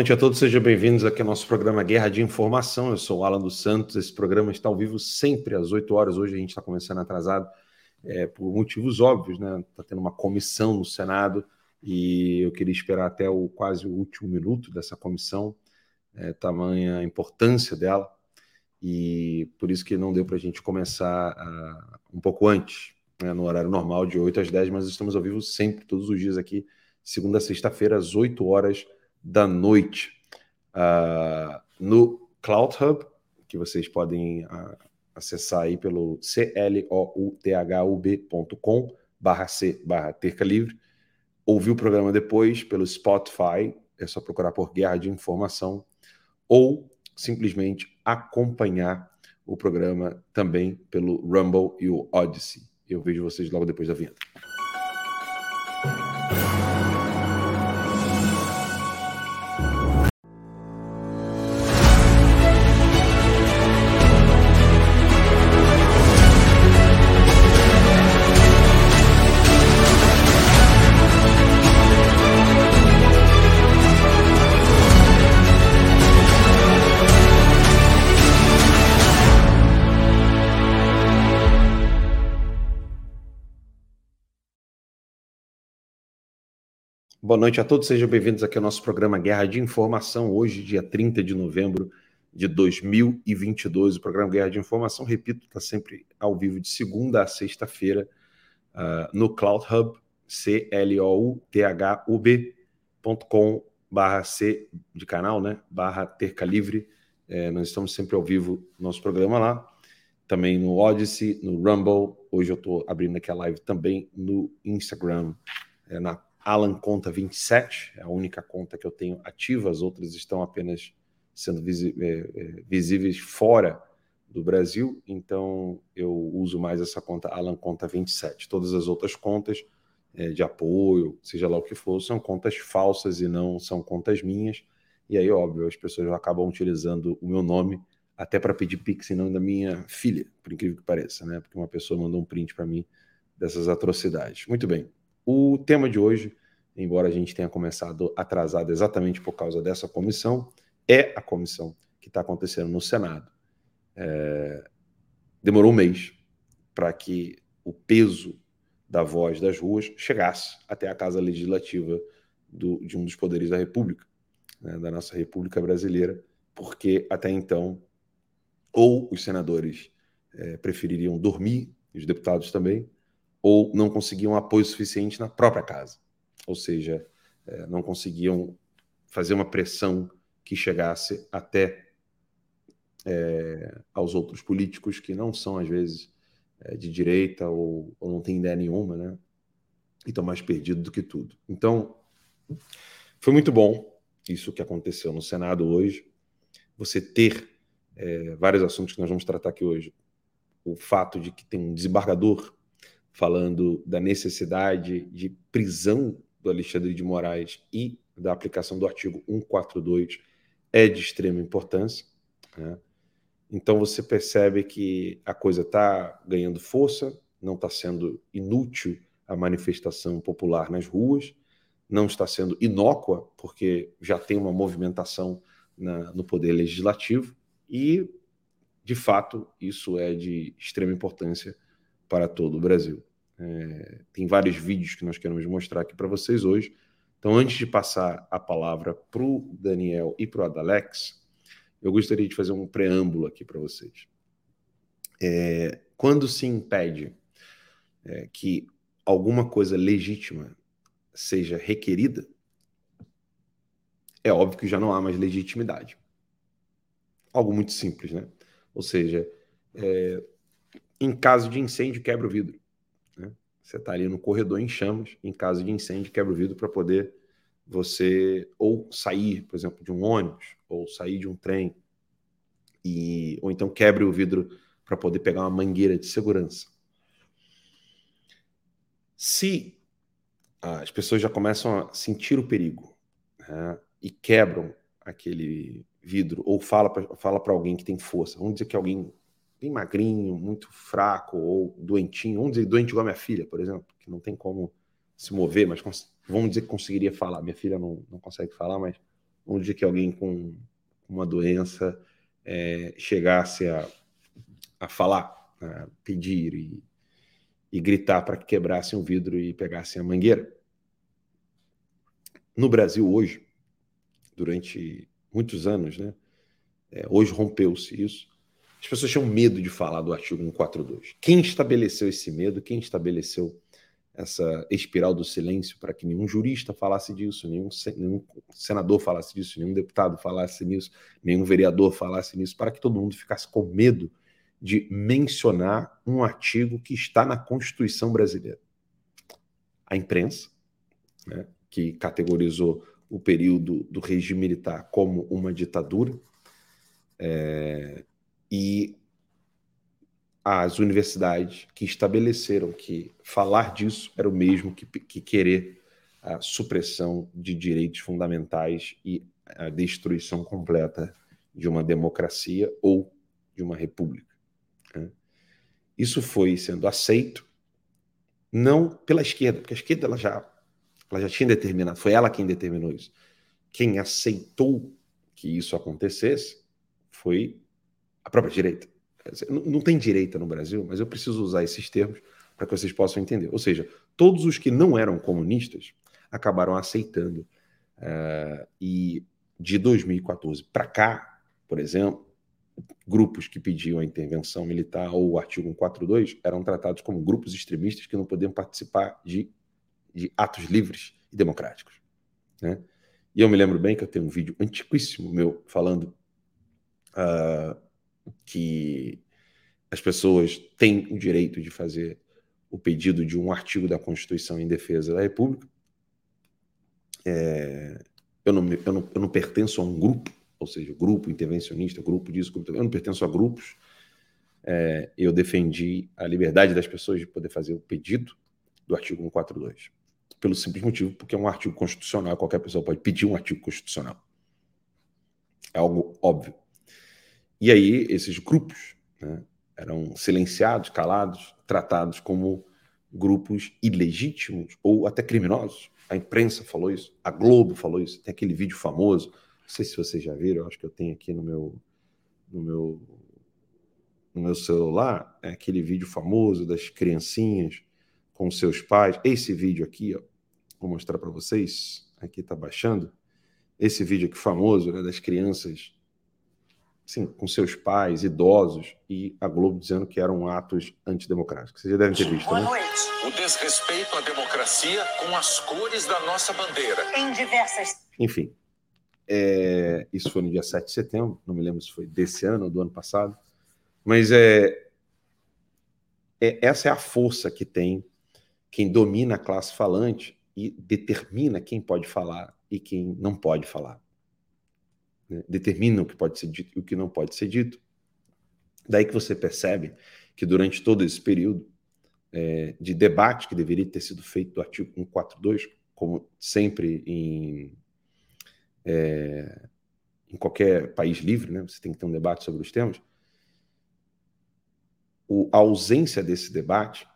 Noite a todos, sejam bem-vindos aqui ao nosso programa Guerra de Informação. Eu sou o Alan dos Santos. Esse programa está ao vivo sempre às 8 horas. Hoje a gente está começando atrasado é, por motivos óbvios, né? Está tendo uma comissão no Senado e eu queria esperar até o quase o último minuto dessa comissão, é, tamanha a importância dela, e por isso que não deu para a gente começar uh, um pouco antes, né, no horário normal, de 8 às 10, mas estamos ao vivo sempre, todos os dias aqui, segunda a sexta-feira, às 8 horas da noite uh, no Cloud Hub, que vocês podem uh, acessar aí pelo clouthub.com barra c barra terca livre. Ouvir o programa depois pelo Spotify, é só procurar por Guerra de Informação, ou simplesmente acompanhar o programa também pelo Rumble e o Odyssey. Eu vejo vocês logo depois da vinheta. Boa noite a todos, sejam bem-vindos aqui ao nosso programa Guerra de Informação, hoje, dia 30 de novembro de 2022. O programa Guerra de Informação, repito, está sempre ao vivo de segunda a sexta-feira uh, no Cloud Hub, c-l-o-u-t-h-u-b.com barra C de canal, né? Barra Terca Livre. É, nós estamos sempre ao vivo no nosso programa lá. Também no Odyssey, no Rumble. Hoje eu estou abrindo aqui a live também no Instagram, é, na Alan Conta 27, é a única conta que eu tenho ativa, as outras estão apenas sendo é, é, visíveis fora do Brasil, então eu uso mais essa conta Alan Conta 27. Todas as outras contas é, de apoio, seja lá o que for, são contas falsas e não são contas minhas. E aí, óbvio, as pessoas acabam utilizando o meu nome até para pedir pix em nome da minha filha, por incrível que pareça, né? Porque uma pessoa mandou um print para mim dessas atrocidades. Muito bem. O tema de hoje, embora a gente tenha começado atrasado exatamente por causa dessa comissão, é a comissão que está acontecendo no Senado. É... Demorou um mês para que o peso da voz das ruas chegasse até a Casa Legislativa do, de um dos poderes da República, né, da nossa República Brasileira, porque até então, ou os senadores é, prefeririam dormir, os deputados também, ou não conseguiam apoio suficiente na própria casa. Ou seja, é, não conseguiam fazer uma pressão que chegasse até é, aos outros políticos que não são, às vezes, é, de direita ou, ou, não têm ideia nenhuma, né? E estão mais perdidos do que tudo. Então, foi muito bom isso que aconteceu no Senado hoje. Você ter é, vários assuntos que nós vamos tratar aqui hoje. O fato de que tem um desembargador falando da necessidade de prisão do Alexandre de Moraes e da aplicação do artigo 142 é de extrema importância. Né? Então você percebe que a coisa está ganhando força, não está sendo inútil a manifestação popular nas ruas, não está sendo inócua, porque já tem uma movimentação na, no poder legislativo, e, de fato, isso é de extrema importância para todo o Brasil. É, tem vários vídeos que nós queremos mostrar aqui para vocês hoje. Então, antes de passar a palavra para o Daniel e para o Adalex, eu gostaria de fazer um preâmbulo aqui para vocês. É, quando se impede é, que alguma coisa legítima seja requerida, é óbvio que já não há mais legitimidade. Algo muito simples, né? Ou seja, é, em caso de incêndio, quebra o vidro. Né? Você está ali no corredor em chamas, em caso de incêndio, quebra o vidro para poder você ou sair, por exemplo, de um ônibus, ou sair de um trem, e, ou então quebre o vidro para poder pegar uma mangueira de segurança. Se as pessoas já começam a sentir o perigo né, e quebram aquele vidro, ou fala para fala alguém que tem força, vamos dizer que alguém bem magrinho, muito fraco ou doentinho, vamos dizer doente igual a minha filha, por exemplo, que não tem como se mover, mas vamos dizer que conseguiria falar. Minha filha não, não consegue falar, mas onde que alguém com uma doença é, chegasse a, a falar, a pedir e, e gritar para que quebrassem o vidro e pegassem a mangueira. No Brasil hoje, durante muitos anos, né? É, hoje rompeu-se isso. As pessoas tinham medo de falar do artigo 142. Quem estabeleceu esse medo? Quem estabeleceu essa espiral do silêncio para que nenhum jurista falasse disso, nenhum, nenhum, senador falasse disso, nenhum deputado falasse nisso, nenhum vereador falasse nisso, para que todo mundo ficasse com medo de mencionar um artigo que está na Constituição brasileira. A imprensa, né, que categorizou o período do regime militar como uma ditadura, é, e as universidades que estabeleceram que falar disso era o mesmo que, que querer a supressão de direitos fundamentais e a destruição completa de uma democracia ou de uma república. Né? Isso foi sendo aceito não pela esquerda, porque a esquerda ela já, ela já tinha determinado, foi ela quem determinou isso. Quem aceitou que isso acontecesse foi própria direita. Não tem direita no Brasil, mas eu preciso usar esses termos para que vocês possam entender. Ou seja, todos os que não eram comunistas acabaram aceitando. Uh, e de 2014 para cá, por exemplo, grupos que pediam a intervenção militar ou o artigo 142 eram tratados como grupos extremistas que não podiam participar de, de atos livres e democráticos. Né? E eu me lembro bem que eu tenho um vídeo antiquíssimo meu falando uh, que as pessoas têm o direito de fazer o pedido de um artigo da Constituição em defesa da República. É, eu, não, eu, não, eu não pertenço a um grupo, ou seja, grupo intervencionista, grupo disso, grupo, eu não pertenço a grupos. É, eu defendi a liberdade das pessoas de poder fazer o pedido do artigo 142. Pelo simples motivo, porque é um artigo constitucional, qualquer pessoa pode pedir um artigo constitucional. É algo óbvio. E aí, esses grupos né, eram silenciados, calados, tratados como grupos ilegítimos ou até criminosos. A imprensa falou isso, a Globo falou isso. Tem aquele vídeo famoso, não sei se vocês já viram, acho que eu tenho aqui no meu, no meu, no meu celular, é aquele vídeo famoso das criancinhas com seus pais. Esse vídeo aqui, ó, vou mostrar para vocês. Aqui está baixando. Esse vídeo aqui famoso né, das crianças sim, com seus pais, idosos, e a Globo dizendo que eram atos antidemocráticos. Vocês já devem ter visto, Boa né? noite. O desrespeito à democracia com as cores da nossa bandeira. Em diversas. Enfim, é, isso foi no dia 7 de setembro, não me lembro se foi desse ano ou do ano passado, mas é, é essa é a força que tem quem domina a classe falante e determina quem pode falar e quem não pode falar né, o que pode ser dito e o que não pode ser dito. Daí que você percebe que durante todo esse período é, de debate que deveria ter sido feito do artigo 142, como sempre em, é, em qualquer país livre, né, você tem que ter um debate sobre os temas, o, a ausência desse debate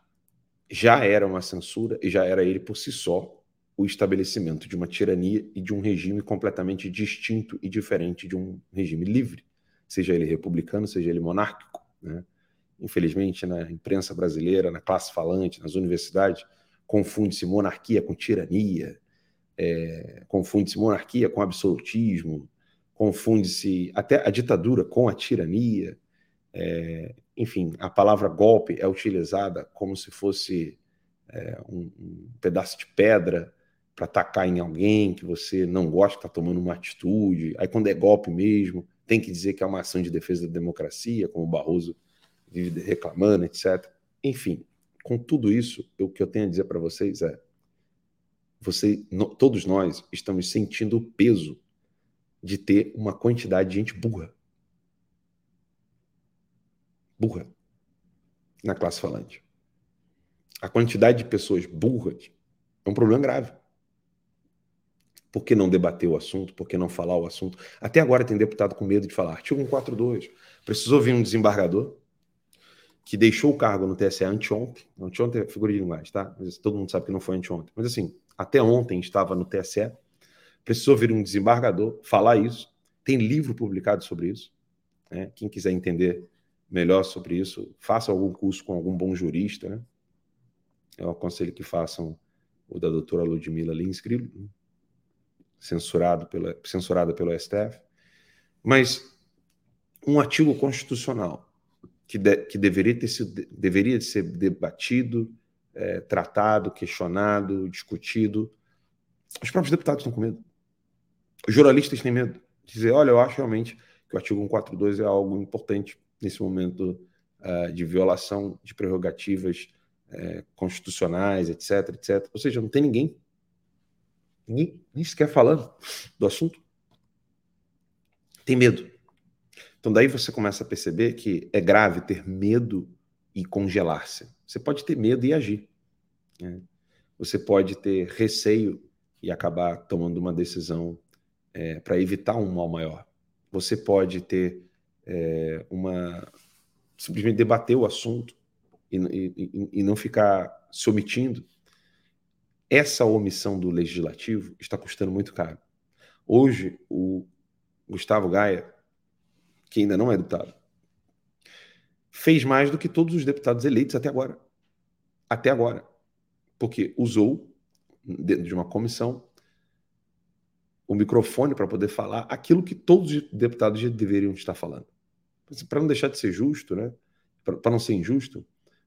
já era uma censura e já era ele por si só o estabelecimento de uma tirania e de um regime completamente distinto e diferente de um regime livre, seja ele republicano, seja ele monárquico. Né? Infelizmente, na imprensa brasileira, na classe falante, nas universidades, confunde-se monarquia com tirania, é, confunde-se monarquia com absolutismo, confunde-se até a ditadura com a tirania. É, enfim, a palavra golpe é utilizada como se fosse é, um, um, pedaço de pedra para atacar em alguém que você não gosta, está tomando uma atitude. Aí, quando é golpe mesmo, tem que dizer que é uma ação de defesa da democracia, como o Barroso vive reclamando, etc. Enfim, com tudo isso, o que eu tenho a dizer para vocês é: você, no, todos nós estamos sentindo o peso de ter uma quantidade de gente burra. Burra na classe falante. A quantidade de pessoas burras é um problema grave. Por que não debater o assunto? Por que não falar o assunto? Até agora tem deputado com medo de falar. Artigo 142. Precisou vir um desembargador que deixou o cargo no TSE anteontem. Anteontem é figura de linguagem, tá? Todo mundo sabe que não foi anteontem. Mas assim, até ontem estava no TSE Precisou vir um desembargador falar isso. Tem livro publicado sobre isso. Né? Quem quiser entender melhor sobre isso, faça algum curso com algum bom jurista. Né? Eu aconselho que façam o da doutora Ludmila Linsky, censurado pela, censurada pelo STF. Mas um artigo constitucional que, de, que deveria, ter sido, deveria ser debatido, é, tratado, questionado, discutido. Os próprios deputados estão com medo. Os jornalistas têm medo de dizer: olha, eu acho realmente que o artigo 142 é algo importante nesse momento uh, de violação de prerrogativas uh, constitucionais, etc, etc. Ou seja, não tem ninguém, ninguém nem sequer falando do assunto. Tem medo. Então, daí você começa a perceber que é grave ter medo e congelar-se. Você pode ter medo e agir. Né? Você pode ter receio e acabar tomando uma decisão é, para evitar um mal maior. Você pode ter é, uma. simplesmente debater o assunto e, e, e não ficar se omitindo. Essa omissão do legislativo está custando muito caro. Hoje, o Gustavo Gaia que ainda não é deputado, fez mais do que todos os deputados eleitos até agora. Até agora. Porque usou, dentro de uma comissão, o microfone para poder falar aquilo que todos os deputados já deveriam estar falando. Para não deixar de ser justo, né? para não ser injusto,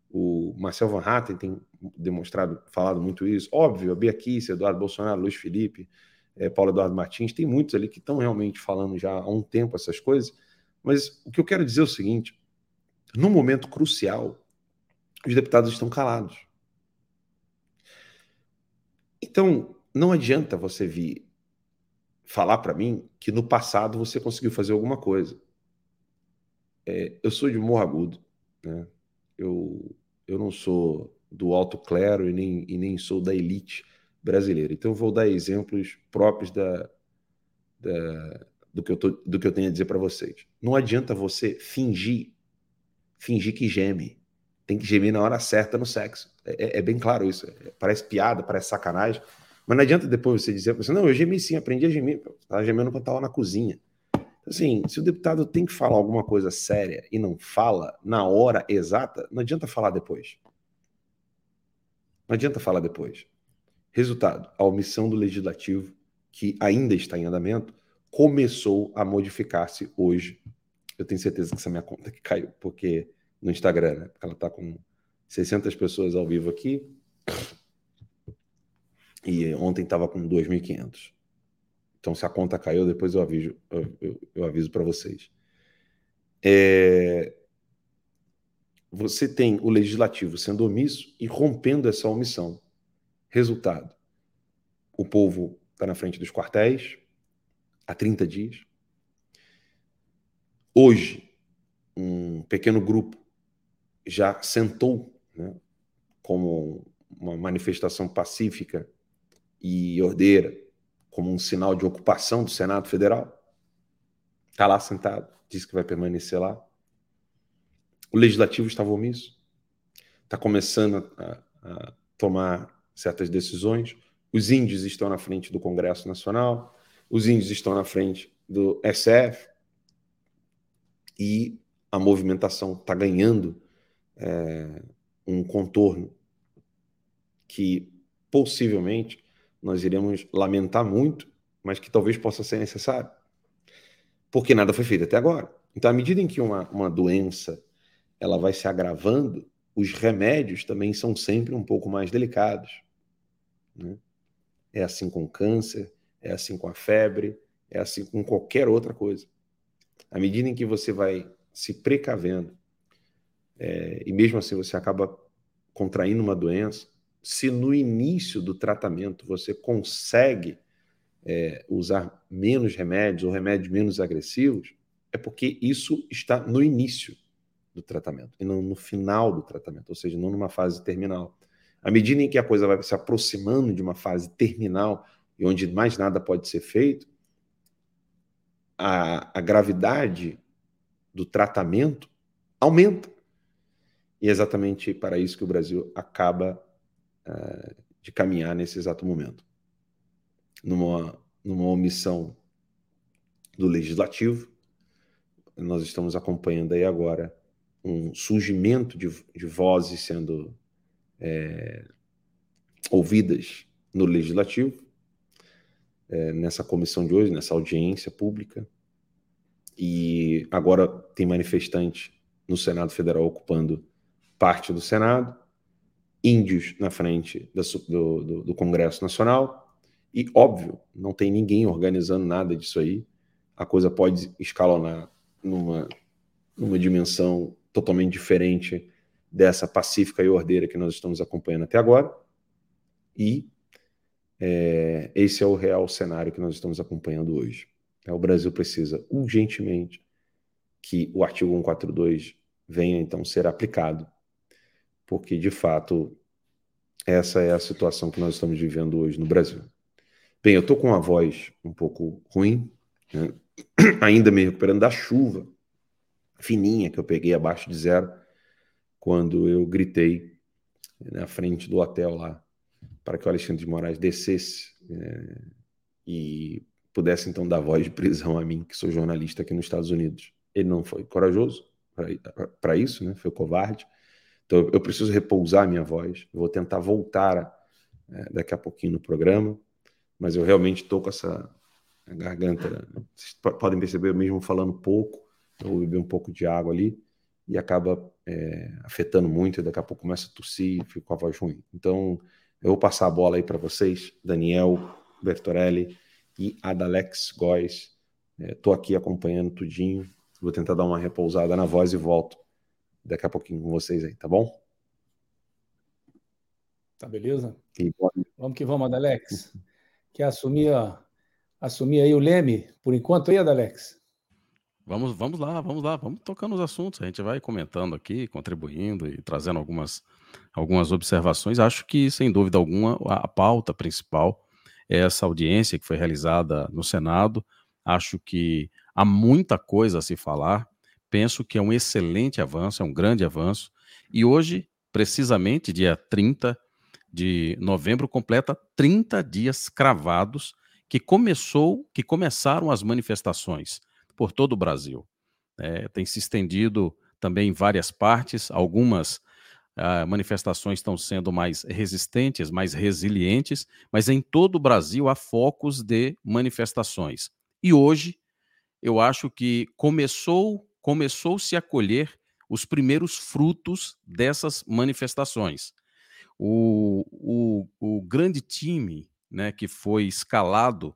o Marcel Van Hatten tem demonstrado, falado muito isso. Óbvio, a Bia Kiss, Eduardo Bolsonaro, Luiz Felipe, é, Paulo Eduardo Martins, tem muitos ali que estão realmente falando já há um tempo essas coisas, mas o que eu quero dizer é o seguinte: no momento crucial, os deputados estão calados. Então, não adianta você vir falar para mim que no passado você conseguiu fazer alguma coisa. É, eu sou de Morro Agudo, né? eu, eu não sou do alto clero e nem, e nem sou da elite brasileira. Então, eu vou dar exemplos próprios da, da, do que eu, tô, do que eu tenho a dizer para vocês. Não adianta você fingir, fingir que geme. Tem que gemer na hora certa no sexo. É, é, é bem claro isso. É, parece piada, parece sacanagem. Mas não adianta depois você dizer, você, não, eu gemi sim, aprendi a gemer. Estava gemendo quando estava na cozinha. Assim, se o deputado tem que falar alguma coisa séria e não fala na hora exata, não adianta falar depois. Não adianta falar depois. Resultado: a omissão do legislativo, que ainda está em andamento, começou a modificar-se hoje. Eu tenho certeza que essa minha conta que caiu, porque no Instagram, né? Ela está com 600 pessoas ao vivo aqui. E ontem estava com 2.500. Então, se a conta caiu, depois eu aviso, eu, eu, eu aviso para vocês. É... Você tem o legislativo sendo omisso e rompendo essa omissão. Resultado: o povo está na frente dos quartéis, há 30 dias. Hoje, um pequeno grupo já sentou né, como uma manifestação pacífica e ordeira, como um sinal de ocupação do Senado Federal. Está lá sentado, diz que vai permanecer lá. O legislativo estava omisso, está começando a, a tomar certas decisões. Os índios estão na frente do Congresso Nacional, os índios estão na frente do SF e a movimentação está ganhando é, um contorno que possivelmente nós iremos lamentar muito, mas que talvez possa ser necessário, porque nada foi feito até agora. Então, à medida em que uma, uma doença ela vai se agravando, os remédios também são sempre um pouco mais delicados. Né? É assim com câncer, é assim com a febre, é assim com qualquer outra coisa. À medida em que você vai se precavendo, é, e mesmo assim você acaba contraindo uma doença, se no início do tratamento você consegue é, usar menos remédios ou remédios menos agressivos, é porque isso está no início do tratamento e não no final do tratamento, ou seja, não numa fase terminal. À medida em que a coisa vai se aproximando de uma fase terminal, e onde mais nada pode ser feito, a, a gravidade do tratamento aumenta. E é exatamente para isso que o Brasil acaba uh, de caminhar nesse exato momento. Numa, numa omissão do legislativo. Nós estamos acompanhando aí agora um surgimento de, de vozes sendo é, ouvidas no legislativo, é, nessa comissão de hoje, nessa audiência pública. E agora tem manifestante no Senado Federal ocupando parte do Senado, índios na frente do, do, do Congresso Nacional, e óbvio, não tem ninguém organizando nada disso aí. A coisa pode escalonar numa, numa dimensão totalmente diferente dessa pacífica e ordeira que nós estamos acompanhando até agora. E é, esse é o real cenário que nós estamos acompanhando hoje. É, o Brasil precisa urgentemente que o artigo 142 venha então ser aplicado, porque de fato essa é a situação que nós estamos vivendo hoje no Brasil. Bem, eu estou com uma voz um pouco ruim, né? ainda me recuperando da chuva fininha que eu peguei abaixo de zero quando eu gritei na frente do hotel lá para que o Alexandre de Moraes descesse é, e pudesse então dar voz de prisão a mim, que sou jornalista aqui nos Estados Unidos. Ele não foi corajoso para isso, né? foi covarde. Então eu preciso repousar a minha voz. Vou tentar voltar é, daqui a pouquinho no programa, mas eu realmente estou com essa garganta. Vocês podem perceber, mesmo falando pouco, eu vou beber um pouco de água ali e acaba é, afetando muito. E daqui a pouco começa a tossir e fico com a voz ruim. Então eu vou passar a bola aí para vocês, Daniel Bertorelli e Adalex Góes. Estou é, aqui acompanhando tudinho. Vou tentar dar uma repousada na voz e volto daqui a pouquinho com vocês aí, tá bom? Tá beleza? Vamos que vamos, Adalex. Quer assumir, assumir aí o Leme por enquanto aí, Adalex? Vamos, vamos lá, vamos lá, vamos tocando os assuntos. A gente vai comentando aqui, contribuindo e trazendo algumas algumas observações. Acho que, sem dúvida alguma, a pauta principal é essa audiência que foi realizada no Senado. Acho que há muita coisa a se falar. Penso que é um excelente avanço, é um grande avanço. E hoje, precisamente, dia 30 de novembro, completa 30 dias cravados que começou, que começaram as manifestações por todo o Brasil. É, tem se estendido também em várias partes, algumas Uh, manifestações estão sendo mais resistentes, mais resilientes, mas em todo o Brasil há focos de manifestações. E hoje eu acho que começou começou-se a colher os primeiros frutos dessas manifestações. O, o, o grande time né, que foi escalado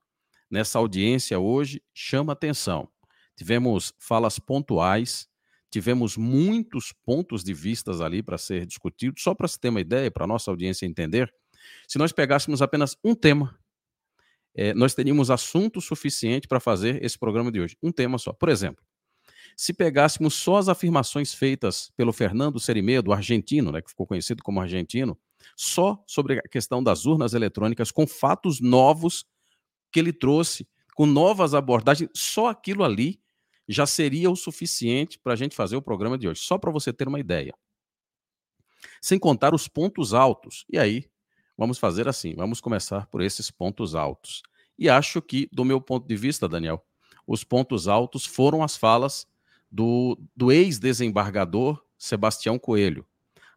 nessa audiência hoje chama atenção. Tivemos falas pontuais, tivemos muitos pontos de vistas ali para ser discutidos. Só para se ter uma ideia, para a nossa audiência entender, se nós pegássemos apenas um tema, é, nós teríamos assunto suficiente para fazer esse programa de hoje. Um tema só. Por exemplo, se pegássemos só as afirmações feitas pelo Fernando Serimedo, argentino, né, que ficou conhecido como argentino, só sobre a questão das urnas eletrônicas, com fatos novos que ele trouxe, com novas abordagens, só aquilo ali já seria o suficiente para a gente fazer o programa de hoje, só para você ter uma ideia. Sem contar os pontos altos. E aí, vamos fazer assim: vamos começar por esses pontos altos. E acho que, do meu ponto de vista, Daniel, os pontos altos foram as falas do, do ex-desembargador Sebastião Coelho.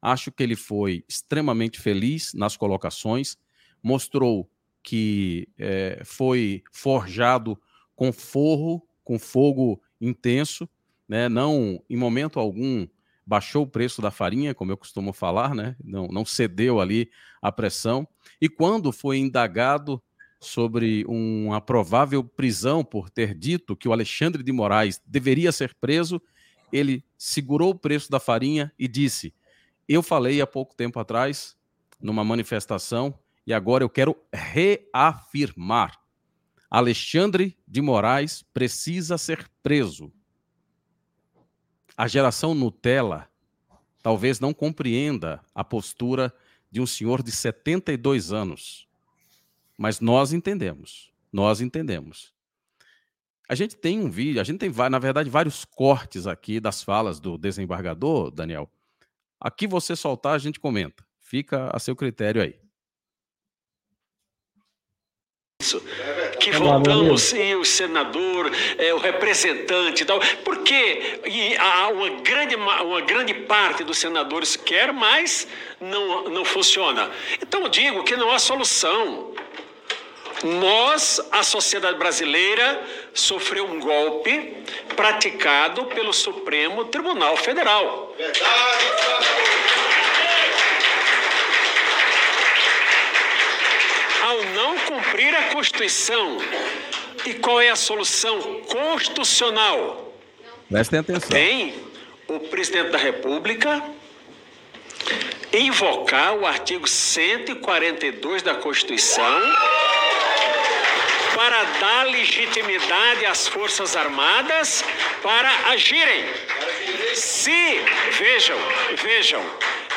Acho que ele foi extremamente feliz nas colocações, mostrou que é, foi forjado com forro, com fogo intenso, né? Não, em momento algum, baixou o preço da farinha, como eu costumo falar, né? Não, não cedeu ali à pressão. E quando foi indagado sobre uma provável prisão por ter dito que o Alexandre de Moraes deveria ser preso, ele segurou o preço da farinha e disse: Eu falei há pouco tempo atrás, numa manifestação, e agora eu quero reafirmar. Alexandre de Moraes precisa ser preso. A geração Nutella talvez não compreenda a postura de um senhor de 72 anos. Mas nós entendemos. Nós entendemos. A gente tem um vídeo, a gente tem, na verdade, vários cortes aqui das falas do desembargador, Daniel. Aqui você soltar, a gente comenta. Fica a seu critério aí. Que votamos em o senador, é, o representante e tal, porque e há uma grande, uma grande parte dos senadores quer, mas não, não funciona. Então eu digo que não há solução. Nós, a sociedade brasileira, sofreu um golpe praticado pelo Supremo Tribunal Federal. Ao não cumprir a Constituição, e qual é a solução constitucional? Prestem atenção. Tem o presidente da República invocar o artigo 142 da Constituição para dar legitimidade às Forças Armadas para agirem. Se, vejam, vejam,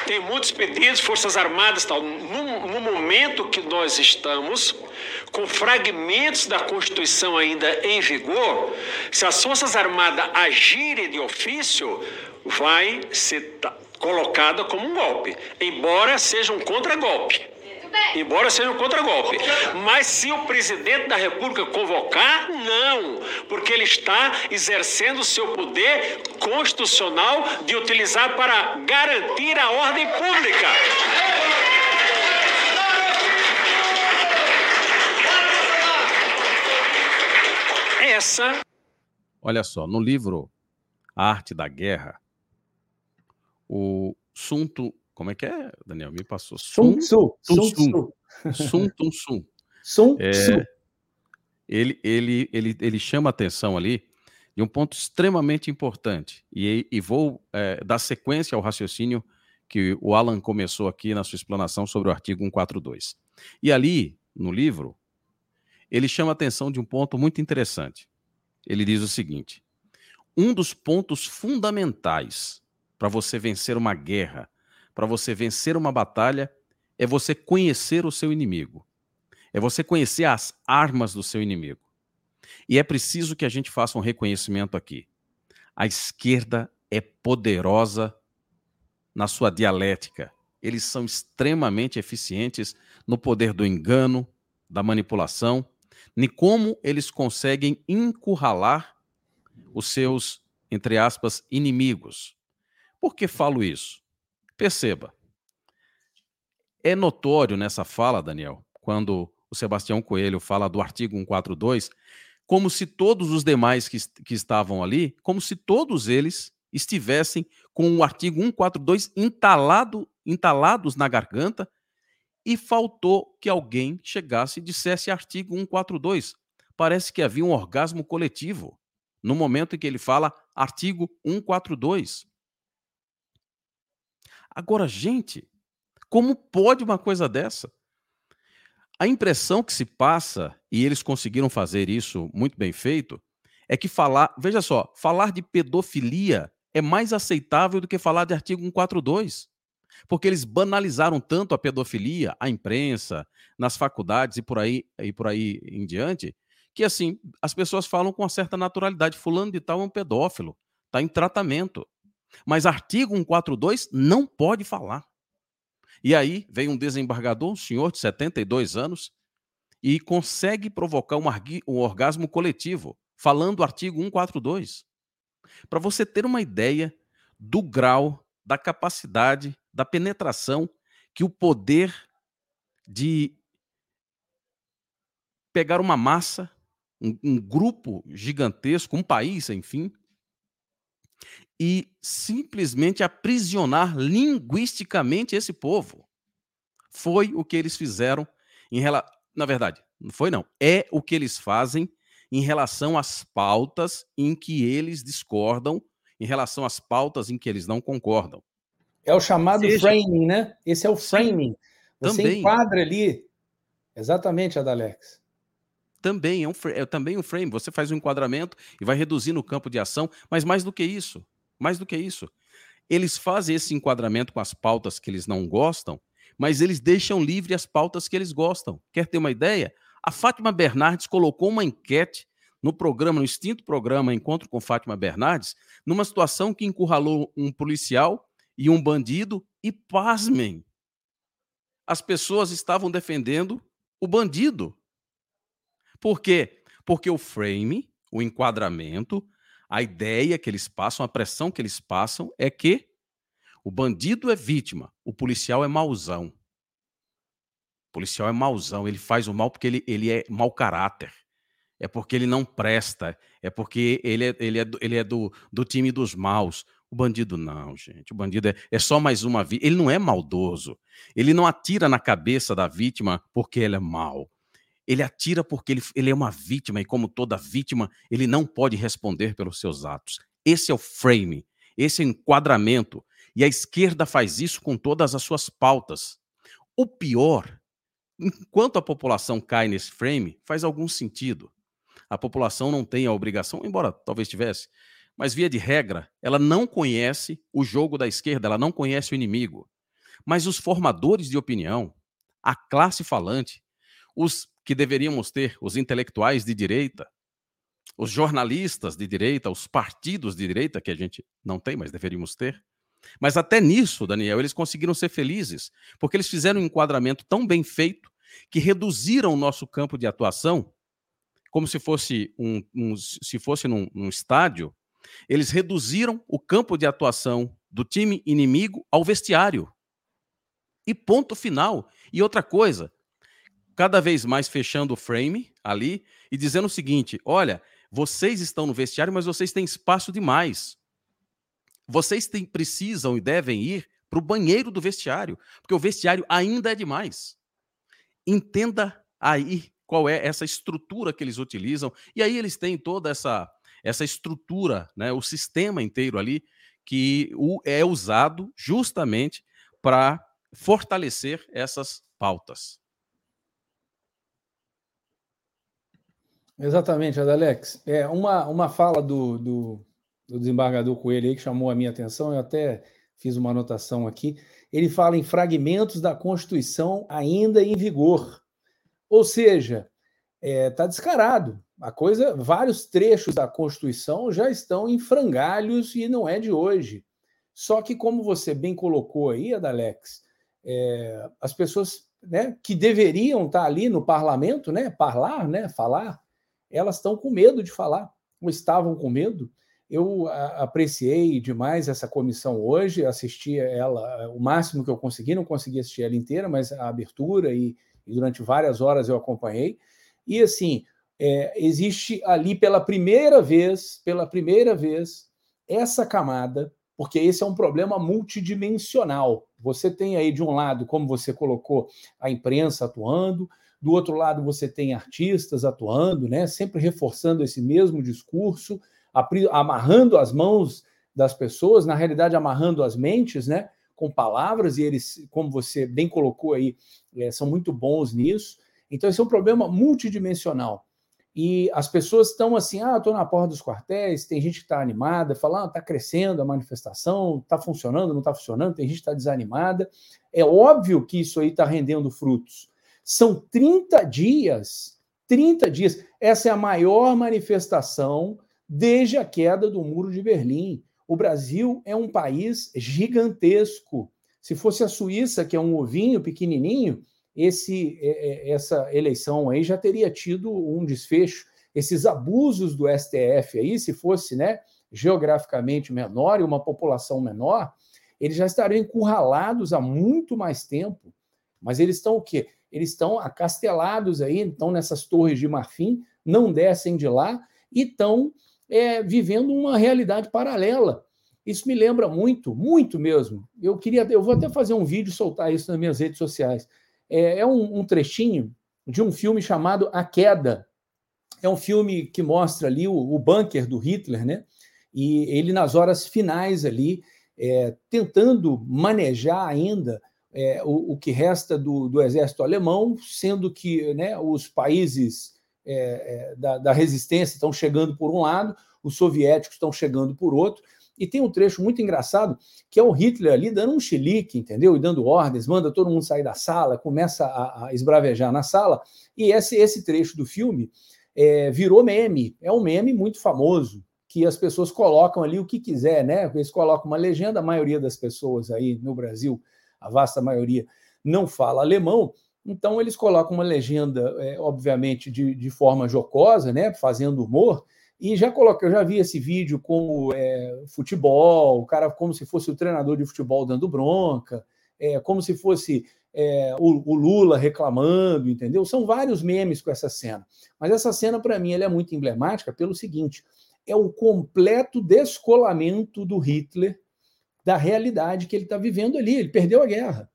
tem muitos pedidos, Forças Armadas tal. No, no momento que nós estamos, com fragmentos da Constituição ainda em vigor, se as Forças Armadas agirem de ofício, vai ser colocada como um golpe, embora seja um contragolpe. Embora seja um contragolpe. Mas se o presidente da República convocar, não. Porque ele está exercendo o seu poder constitucional de utilizar para garantir a ordem pública. Essa. Olha só, no livro A Arte da Guerra, o Sunto como é que é, Daniel? Me passou. Sun Tzu. Sun Tzu. Sun Tzu. Sun Tzu. É, ele, ele, ele, ele chama atenção ali de um ponto extremamente importante. E, e vou é, dar sequência ao raciocínio que o Alan começou aqui na sua explanação sobre o artigo 142. E ali, no livro, ele chama atenção de um ponto muito interessante. Ele diz o seguinte: um dos pontos fundamentais para você vencer uma guerra para você vencer uma batalha é você conhecer o seu inimigo. É você conhecer as armas do seu inimigo. E é preciso que a gente faça um reconhecimento aqui. A esquerda é poderosa na sua dialética. Eles são extremamente eficientes no poder do engano, da manipulação, nem como eles conseguem encurralar os seus, entre aspas, inimigos. Por que falo isso? Perceba, é notório nessa fala, Daniel, quando o Sebastião Coelho fala do artigo 142, como se todos os demais que, que estavam ali, como se todos eles estivessem com o artigo 142 entalado, entalados na garganta e faltou que alguém chegasse e dissesse artigo 142. Parece que havia um orgasmo coletivo no momento em que ele fala artigo 142. Agora, gente, como pode uma coisa dessa? A impressão que se passa, e eles conseguiram fazer isso muito bem feito, é que falar, veja só, falar de pedofilia é mais aceitável do que falar de artigo 142. Porque eles banalizaram tanto a pedofilia, a imprensa, nas faculdades e por aí e por aí em diante, que assim, as pessoas falam com uma certa naturalidade, fulano de tal é um pedófilo, está em tratamento. Mas artigo 142 não pode falar. E aí vem um desembargador, um senhor de 72 anos, e consegue provocar um, um orgasmo coletivo, falando artigo 142. Para você ter uma ideia do grau, da capacidade, da penetração que o poder de pegar uma massa, um, um grupo gigantesco, um país, enfim, e simplesmente aprisionar linguisticamente esse povo. Foi o que eles fizeram em relação. Na verdade, não foi não. É o que eles fazem em relação às pautas em que eles discordam, em relação às pautas em que eles não concordam. É o chamado Seja... framing, né? Esse é o framing. Você Também. enquadra ali. Exatamente, Adalex também é, um, é também um frame. Você faz um enquadramento e vai reduzindo o campo de ação, mas mais do que isso, mais do que isso. Eles fazem esse enquadramento com as pautas que eles não gostam, mas eles deixam livre as pautas que eles gostam. Quer ter uma ideia? A Fátima Bernardes colocou uma enquete no programa, no extinto programa Encontro com Fátima Bernardes, numa situação que encurralou um policial e um bandido, e pasmem, as pessoas estavam defendendo o bandido. Por quê? Porque o frame, o enquadramento, a ideia que eles passam, a pressão que eles passam é que o bandido é vítima, o policial é mauzão. O policial é mauzão, ele faz o mal porque ele, ele é mau caráter. É porque ele não presta, é porque ele é, ele é, ele é do, do time dos maus. O bandido não, gente. O bandido é, é só mais uma vítima. Ele não é maldoso. Ele não atira na cabeça da vítima porque ele é mau. Ele atira porque ele, ele é uma vítima e, como toda vítima, ele não pode responder pelos seus atos. Esse é o frame, esse é o enquadramento. E a esquerda faz isso com todas as suas pautas. O pior, enquanto a população cai nesse frame, faz algum sentido. A população não tem a obrigação, embora talvez tivesse, mas via de regra, ela não conhece o jogo da esquerda, ela não conhece o inimigo. Mas os formadores de opinião, a classe falante, os que deveríamos ter os intelectuais de direita, os jornalistas de direita, os partidos de direita, que a gente não tem, mas deveríamos ter. Mas até nisso, Daniel, eles conseguiram ser felizes, porque eles fizeram um enquadramento tão bem feito que reduziram o nosso campo de atuação, como se fosse um, um se fosse num, num estádio, eles reduziram o campo de atuação do time inimigo ao vestiário. E ponto final. E outra coisa, cada vez mais fechando o frame ali e dizendo o seguinte: olha, vocês estão no vestiário, mas vocês têm espaço demais. Vocês têm, precisam e devem ir para o banheiro do vestiário, porque o vestiário ainda é demais. Entenda aí qual é essa estrutura que eles utilizam, e aí eles têm toda essa, essa estrutura, né, o sistema inteiro ali, que é usado justamente para fortalecer essas pautas. Exatamente, Adalex. É, uma, uma fala do, do, do desembargador Coelho aí que chamou a minha atenção, eu até fiz uma anotação aqui. Ele fala em fragmentos da Constituição ainda em vigor. Ou seja, está é, tá descarado. A coisa, vários trechos da Constituição já estão em frangalhos e não é de hoje. Só que, como você bem colocou aí, Adalex, é, as pessoas né, que deveriam estar ali no parlamento, né, falar, né, falar, elas estão com medo de falar, ou estavam com medo. Eu apreciei demais essa comissão hoje, assisti ela o máximo que eu consegui, não consegui assistir ela inteira, mas a abertura e, e durante várias horas eu acompanhei. E assim, é, existe ali pela primeira vez, pela primeira vez, essa camada, porque esse é um problema multidimensional. Você tem aí de um lado, como você colocou, a imprensa atuando, do outro lado, você tem artistas atuando, né, sempre reforçando esse mesmo discurso, amarrando as mãos das pessoas, na realidade, amarrando as mentes, né, com palavras, e eles, como você bem colocou aí, é, são muito bons nisso. Então, esse é um problema multidimensional. E as pessoas estão assim, ah, estou na porta dos quartéis, tem gente que está animada, falando, ah, está crescendo a manifestação, está funcionando, não está funcionando, tem gente que está desanimada. É óbvio que isso aí está rendendo frutos. São 30 dias, 30 dias. Essa é a maior manifestação desde a queda do Muro de Berlim. O Brasil é um país gigantesco. Se fosse a Suíça, que é um ovinho pequenininho, esse, é, é, essa eleição aí já teria tido um desfecho. Esses abusos do STF aí, se fosse né, geograficamente menor e uma população menor, eles já estariam encurralados há muito mais tempo. Mas eles estão o quê? eles estão acastelados aí, estão nessas torres de marfim, não descem de lá e estão é, vivendo uma realidade paralela. Isso me lembra muito, muito mesmo. Eu queria, eu vou até fazer um vídeo soltar isso nas minhas redes sociais. É, é um, um trechinho de um filme chamado A Queda. É um filme que mostra ali o, o bunker do Hitler, né? E ele nas horas finais ali, é, tentando manejar ainda é, o, o, que resta do, do, exército alemão, sendo que né, os países é, é, da, da, resistência estão chegando por um lado, os soviéticos estão chegando por outro. E tem um trecho muito engraçado que é o Hitler ali dando um chilique, entendeu? E dando ordens, manda todo mundo sair da sala, começa a, a esbravejar na sala. E esse, esse trecho do filme é, virou meme. É um meme muito famoso que as pessoas colocam ali o que quiser, né? Eles colocam uma legenda, a maioria das pessoas aí no Brasil a vasta maioria não fala alemão, Então eles colocam uma legenda, é, obviamente, de, de forma jocosa, né, fazendo humor, e já coloquei, eu já vi esse vídeo como é, futebol, o cara como se fosse o treinador de futebol dando bronca, é, como se fosse é, o, o, Lula reclamando, entendeu? São vários memes com essa cena. Mas essa cena, para mim, ela é muito emblemática pelo seguinte: é o completo descolamento do Hitler da realidade que ele está vivendo ali. Ele perdeu a guerra.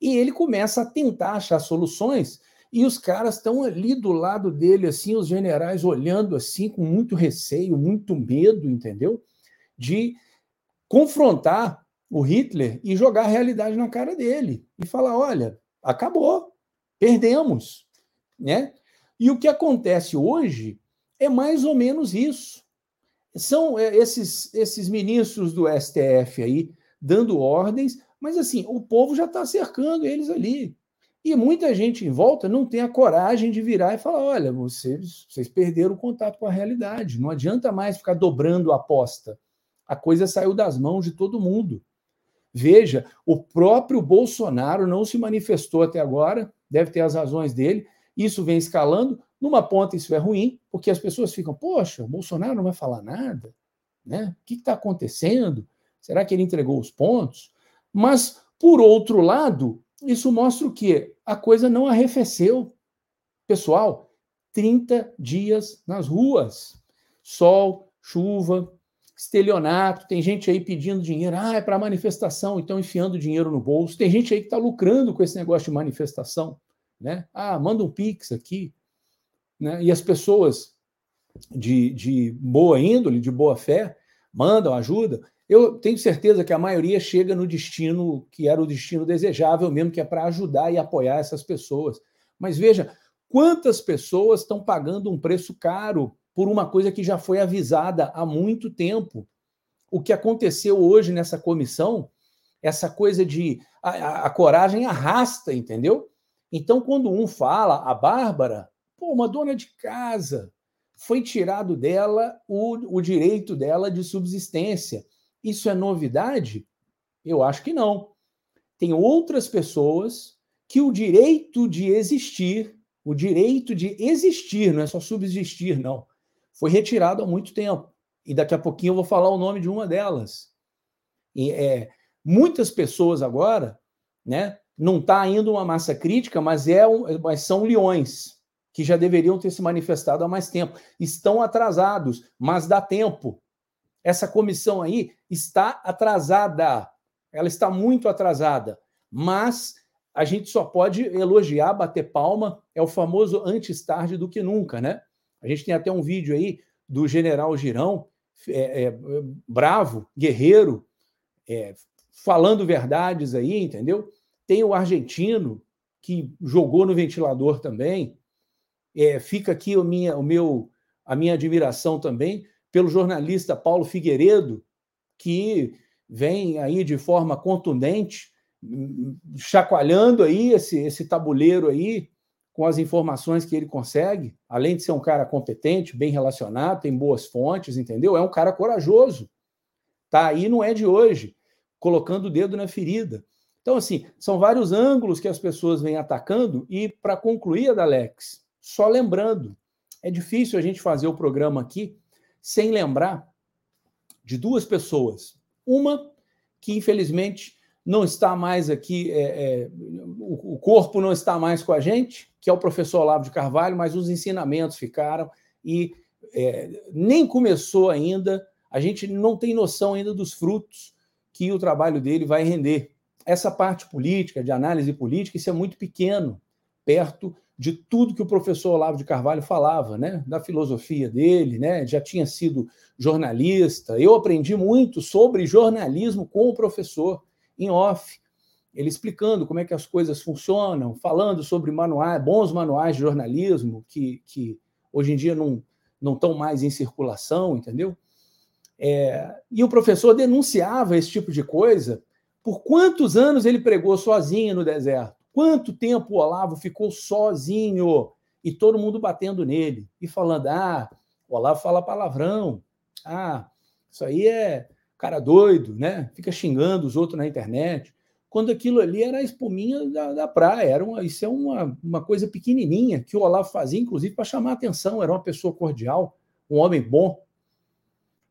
E ele começa a tentar achar soluções e os caras estão ali do lado dele, assim, os generais olhando assim, com muito receio, muito medo, entendeu? De confrontar o Hitler e jogar a realidade na cara dele e falar: olha, acabou, perdemos, né? E o que acontece hoje é mais ou menos isso. São é, esses, esses ministros do STF aí dando ordens, mas assim, o povo já está cercando eles ali. E muita gente em volta não tem a coragem de virar e falar: olha, vocês, vocês perderam o contato com a realidade. Não adianta mais ficar dobrando a aposta. A coisa saiu das mãos de todo mundo. Veja, o próprio Bolsonaro não se manifestou até agora, deve ter as razões dele. Isso vem escalando. Numa ponta, isso é ruim, porque as pessoas ficam: poxa, o Bolsonaro não vai falar nada. Né? O que está acontecendo? Será que ele entregou os pontos? Mas, por outro lado, isso mostra o quê? A coisa não arrefeceu. Pessoal, 30 dias nas ruas. Sol, chuva, estelionato. Tem gente aí pedindo dinheiro. Ah, é para manifestação, então enfiando dinheiro no bolso. Tem gente aí que está lucrando com esse negócio de manifestação. Né? Ah, manda um pix aqui. Né? E as pessoas de, de boa índole, de boa fé, mandam ajuda. Eu tenho certeza que a maioria chega no destino que era o destino desejável mesmo, que é para ajudar e apoiar essas pessoas. Mas veja, quantas pessoas estão pagando um preço caro por uma coisa que já foi avisada há muito tempo? O que aconteceu hoje nessa comissão, essa coisa de a, a, a coragem arrasta, entendeu? Então, quando um fala, a Bárbara, pô, uma dona de casa, foi tirado dela o, o direito dela de subsistência isso é novidade? Eu acho que não. Tem outras pessoas que o direito de existir, o direito de existir, não é só subsistir, não, foi retirado há muito tempo. E daqui a pouquinho eu vou falar o nome de uma delas. E, é, muitas pessoas agora, né, não está ainda uma massa crítica, mas, é um, mas são leões que já deveriam ter se manifestado há mais tempo. Estão atrasados, mas dá tempo. Essa comissão aí está atrasada. Ela está muito atrasada. Mas a gente só pode elogiar, bater palma. É o famoso antes tarde do que nunca, né? A gente tem até um vídeo aí do general Girão, é, é, bravo, guerreiro, é, falando verdades aí, entendeu? Tem o argentino, que jogou no ventilador também. É, fica aqui o, minha, o meu, a minha admiração também pelo jornalista Paulo Figueiredo, que vem aí de forma contundente, chacoalhando aí esse, esse tabuleiro aí com as informações que ele consegue, além de ser um cara competente, bem relacionado, tem boas fontes, entendeu? É um cara corajoso. Tá aí não é de hoje, colocando o dedo na ferida. Então, assim, são vários ângulos que as pessoas vêm atacando, e para concluir, Adalex, só lembrando, é difícil a gente fazer o programa aqui sem lembrar de duas pessoas. Uma que, infelizmente, não está mais aqui, é, é, o, o, corpo não está mais com a gente, que é o professor Olavo de Carvalho, mas os ensinamentos ficaram e é, nem começou ainda, a gente não tem noção ainda dos frutos que o trabalho dele vai render. Essa parte política, de análise política, isso é muito pequeno, perto de tudo que o professor Olavo de Carvalho falava, né? Da filosofia dele, né? Já tinha sido jornalista. Eu aprendi muito sobre jornalismo com o professor em off, ele explicando como é que as coisas funcionam, falando sobre manuais, bons manuais de jornalismo que, que hoje em dia não não estão mais em circulação, entendeu? É, e o professor denunciava esse tipo de coisa. Por quantos anos ele pregou sozinho no deserto? Quanto tempo o Olavo ficou sozinho e todo mundo batendo nele e falando: ah, o Olavo fala palavrão, ah, isso aí é cara doido, né? Fica xingando os outros na internet. quando aquilo ali era a espuminha da, da praia. Era uma, isso é uma, uma coisa pequenininha que o Olavo fazia, inclusive, para chamar a atenção. Era uma pessoa cordial, um homem bom.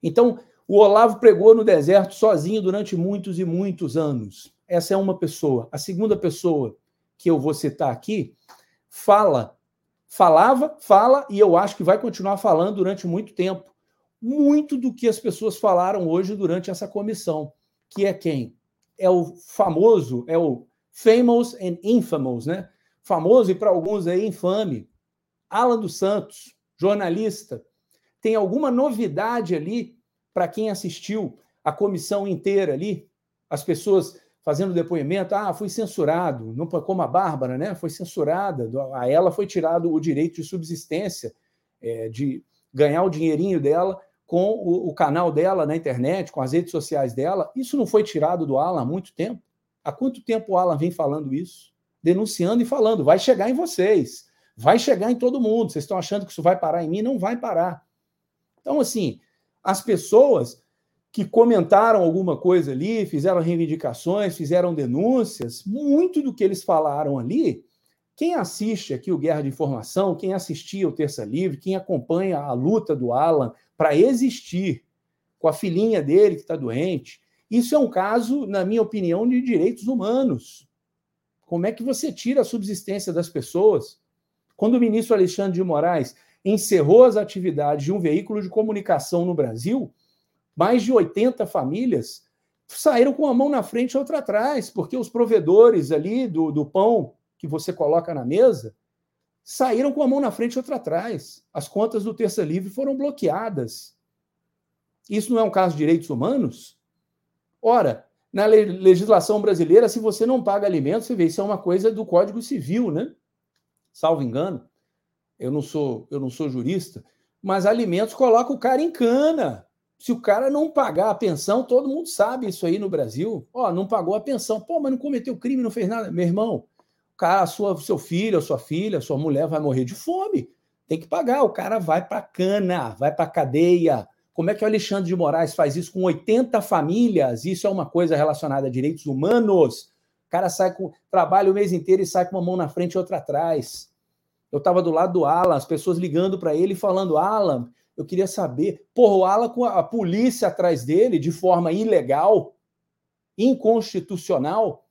Então, o Olavo pregou no deserto sozinho durante muitos e muitos anos. Essa é uma pessoa. A segunda pessoa que eu vou citar aqui fala, falava, fala e eu acho que vai continuar falando durante muito tempo. Muito do que as pessoas falaram hoje durante essa comissão, que é quem? é o famoso, é o famous and infamous, né? Famoso e para alguns aí infame. Alan dos Santos, jornalista. Tem alguma novidade ali para quem assistiu a comissão inteira ali? As pessoas fazendo depoimento, ah, fui censurado, não como a Bárbara, né? Foi censurada, a ela foi tirado o direito de subsistência, é, de ganhar o dinheirinho dela com o, o, canal dela na internet, com as redes sociais dela. Isso não foi tirado do Alan há muito tempo? Há quanto tempo o Alan vem falando isso? Denunciando e falando, vai chegar em vocês, vai chegar em todo mundo. Vocês estão achando que isso vai parar em mim? Não vai parar. Então, assim, as pessoas que comentaram alguma coisa ali, fizeram reivindicações, fizeram denúncias, muito do que eles falaram ali, quem assiste aqui o Guerra de Informação, quem assistia o Terça Livre, quem acompanha a luta do Alan para existir com a filhinha dele que está doente. Isso é um caso, na minha opinião, de direitos humanos. Como é que você tira a subsistência das pessoas? Quando o ministro Alexandre de Moraes encerrou as atividades de um veículo de comunicação no Brasil, mais de 80 famílias saíram com a mão na frente e outra atrás, porque os provedores ali do, do pão que você coloca na mesa saíram com a mão na frente e outra atrás. As contas do Terça Livre foram bloqueadas. Isso não é um caso de direitos humanos? Ora, na legislação brasileira, se você não paga alimentos, você vê, isso é uma coisa do Código Civil, né? Salvo engano. Eu não sou, eu não sou jurista, mas alimentos coloca o cara em cana. Se o cara não pagar a pensão, todo mundo sabe isso aí no Brasil. Ó, não pagou a pensão. Pô, mas não cometeu crime, não fez nada. Meu irmão, cara, sua, seu filho, a sua filha, a sua mulher vai morrer de fome. Tem que pagar. O cara vai para cana, vai para cadeia. Como é que o Alexandre de Moraes faz isso com 80 famílias? Isso é uma coisa relacionada a direitos humanos. O cara sai com trabalha o mês inteiro e sai com uma mão na frente e outra atrás. Eu estava do lado do Alan, as pessoas ligando para ele falando: Alan, eu queria saber. Porra, o Alan com a polícia atrás dele de forma ilegal, inconstitucional.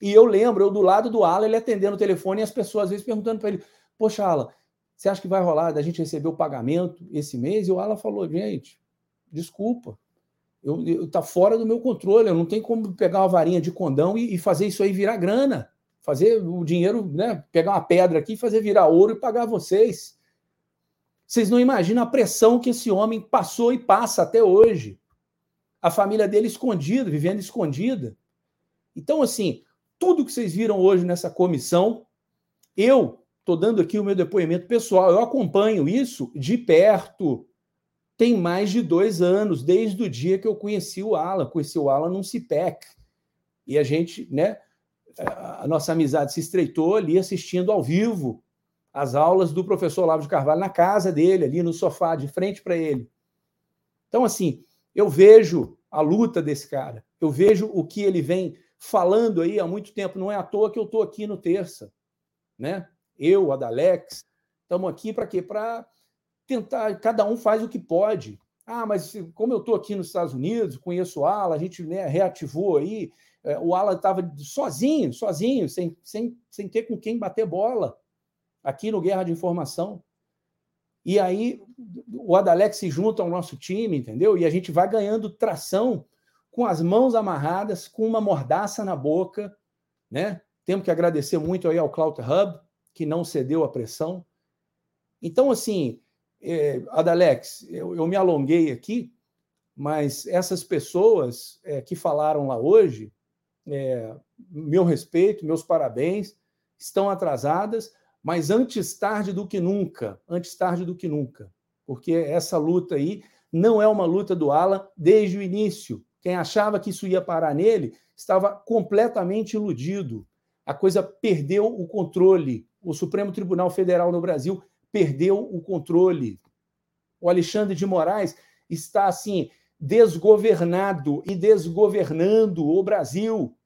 E eu lembro, eu do lado do Alan, ele atendendo o telefone e as pessoas às vezes perguntando para ele: Poxa, Alan, você acha que vai rolar da gente receber o pagamento esse mês? E o Alan falou: Gente, desculpa, eu, eu, tá fora do meu controle, eu não tenho como pegar uma varinha de condão e, e fazer isso aí virar grana, fazer o dinheiro, né? Pegar uma pedra aqui, fazer virar ouro e pagar vocês. Vocês não imaginam a pressão que esse homem passou e passa até hoje. A família dele escondida, vivendo escondida. Então, assim, tudo que vocês viram hoje nessa comissão, eu estou dando aqui o meu depoimento pessoal, eu acompanho isso de perto. Tem mais de dois anos, desde o dia que eu conheci o Alan, conheci o Alan num CIPEC. E a gente, né, a nossa amizade se estreitou ali assistindo ao vivo as aulas do professor Olavo de Carvalho na casa dele, ali no sofá, de frente para ele. Então, assim, eu vejo a luta desse cara, eu vejo o que ele vem falando aí há muito tempo. Não é à toa que eu estou aqui no terça, né? Eu, a Dalex, estamos aqui para quê? Para tentar, cada um faz o que pode. Ah, mas como eu estou aqui nos Estados Unidos, conheço o Ala, a gente né, reativou aí, é, o Ala estava sozinho, sozinho, sem, sem, sem ter com quem bater bola, aqui no Guerra de Informação. E aí o Adalex se junta ao nosso time, entendeu? E a gente vai ganhando tração com as mãos amarradas, com uma mordaça na boca, né? Temos que agradecer muito aí ao Cloud Hub, que não cedeu à pressão. Então, assim, é, Adalex, eu, eu, me alonguei aqui, mas essas pessoas é, que falaram lá hoje, é, meu respeito, meus parabéns, estão atrasadas, mas antes tarde do que nunca, antes tarde do que nunca, porque essa luta aí não é uma luta do Alan desde o início. Quem achava que isso ia parar nele estava completamente iludido. A coisa perdeu o controle. O Supremo Tribunal Federal no Brasil perdeu o controle. O Alexandre de Moraes está assim desgovernado e desgovernando o Brasil.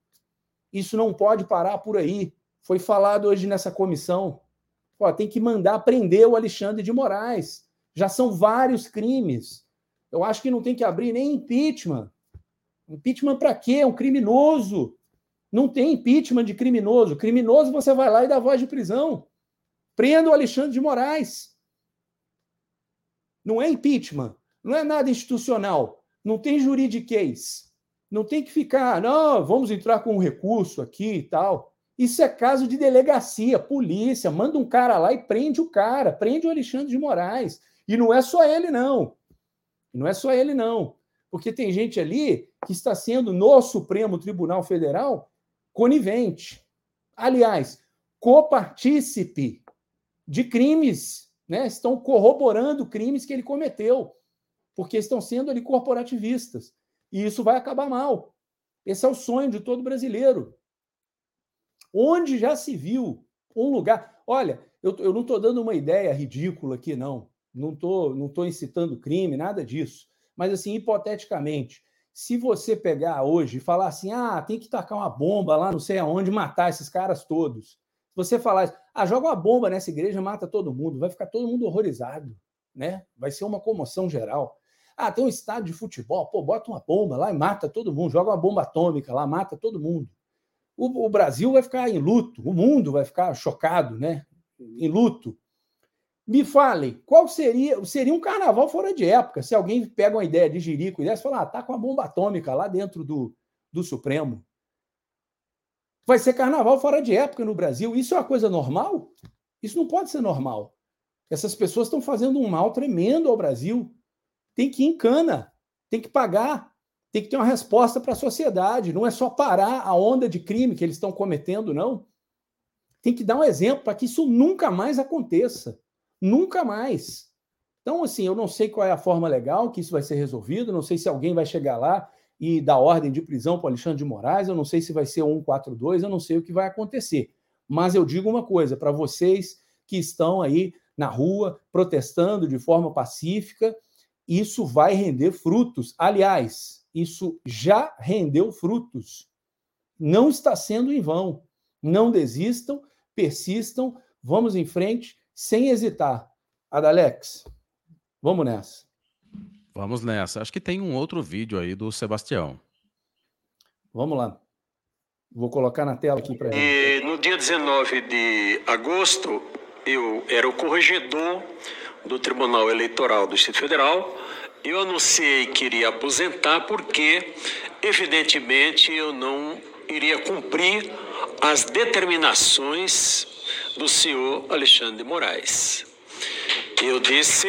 Isso não pode parar por aí. Foi falado hoje nessa comissão. Tem que mandar prender o Alexandre de Moraes. Já são vários crimes. Eu acho que não tem que abrir nem impeachment. Impeachment para quê? É um criminoso. Não tem impeachment de criminoso. Criminoso você vai lá e dá voz de prisão. Prenda o Alexandre de Moraes. Não é impeachment. Não é nada institucional. Não tem juridiquês. Não tem que ficar, não, vamos entrar com um recurso aqui e tal. Isso é caso de delegacia, polícia. Manda um cara lá e prende o cara. Prende o Alexandre de Moraes. E não é só ele, não. Não é só ele, não. Porque tem gente ali que está sendo no Supremo Tribunal Federal conivente. Aliás, copartícipe de crimes, né? Estão corroborando crimes que ele cometeu, porque estão sendo ali corporativistas. E isso vai acabar mal. Esse é o sonho de todo brasileiro. Onde já se viu um lugar. Olha, eu, eu não estou dando uma ideia ridícula aqui, não. Não estou não tô incitando crime, nada disso. Mas, assim, hipoteticamente, se você pegar hoje e falar assim, ah, tem que tacar uma bomba lá, não sei aonde, matar esses caras todos. Se você falar, ah, joga uma bomba nessa igreja, mata todo mundo, vai ficar todo mundo horrorizado, né? Vai ser uma comoção geral. Ah, tem um estádio de futebol, pô, bota uma bomba lá e mata todo mundo, joga uma bomba atômica lá, mata todo mundo. O, o Brasil vai ficar em luto, o mundo vai ficar chocado, né? Em luto. Me falem, qual seria seria um carnaval fora de época? Se alguém pega uma ideia de Jerico e desse, fala, ah, tá com a bomba atômica lá dentro do, do Supremo. Vai ser carnaval fora de época no Brasil. Isso é uma coisa normal? Isso não pode ser normal. Essas pessoas estão fazendo um mal tremendo ao Brasil. Tem que ir em cana, tem que pagar, tem que ter uma resposta para a sociedade. Não é só parar a onda de crime que eles estão cometendo, não. Tem que dar um exemplo para que isso nunca mais aconteça. Nunca mais. Então, assim, eu não sei qual é a forma legal que isso vai ser resolvido, não sei se alguém vai chegar lá e dar ordem de prisão para Alexandre de Moraes, eu não sei se vai ser 142, eu não sei o que vai acontecer. Mas eu digo uma coisa para vocês que estão aí na rua protestando de forma pacífica, isso vai render frutos. Aliás, isso já rendeu frutos. Não está sendo em vão. Não desistam, persistam, vamos em frente sem hesitar. Adalex, vamos nessa. Vamos nessa. Acho que tem um outro vídeo aí do Sebastião. Vamos lá. Vou colocar na tela aqui para ele. No dia 19 de agosto, eu era o corregedor do Tribunal Eleitoral do Distrito Federal. Eu anunciei que iria aposentar porque, evidentemente, eu não iria cumprir as determinações do senhor Alexandre de Moraes. Eu disse.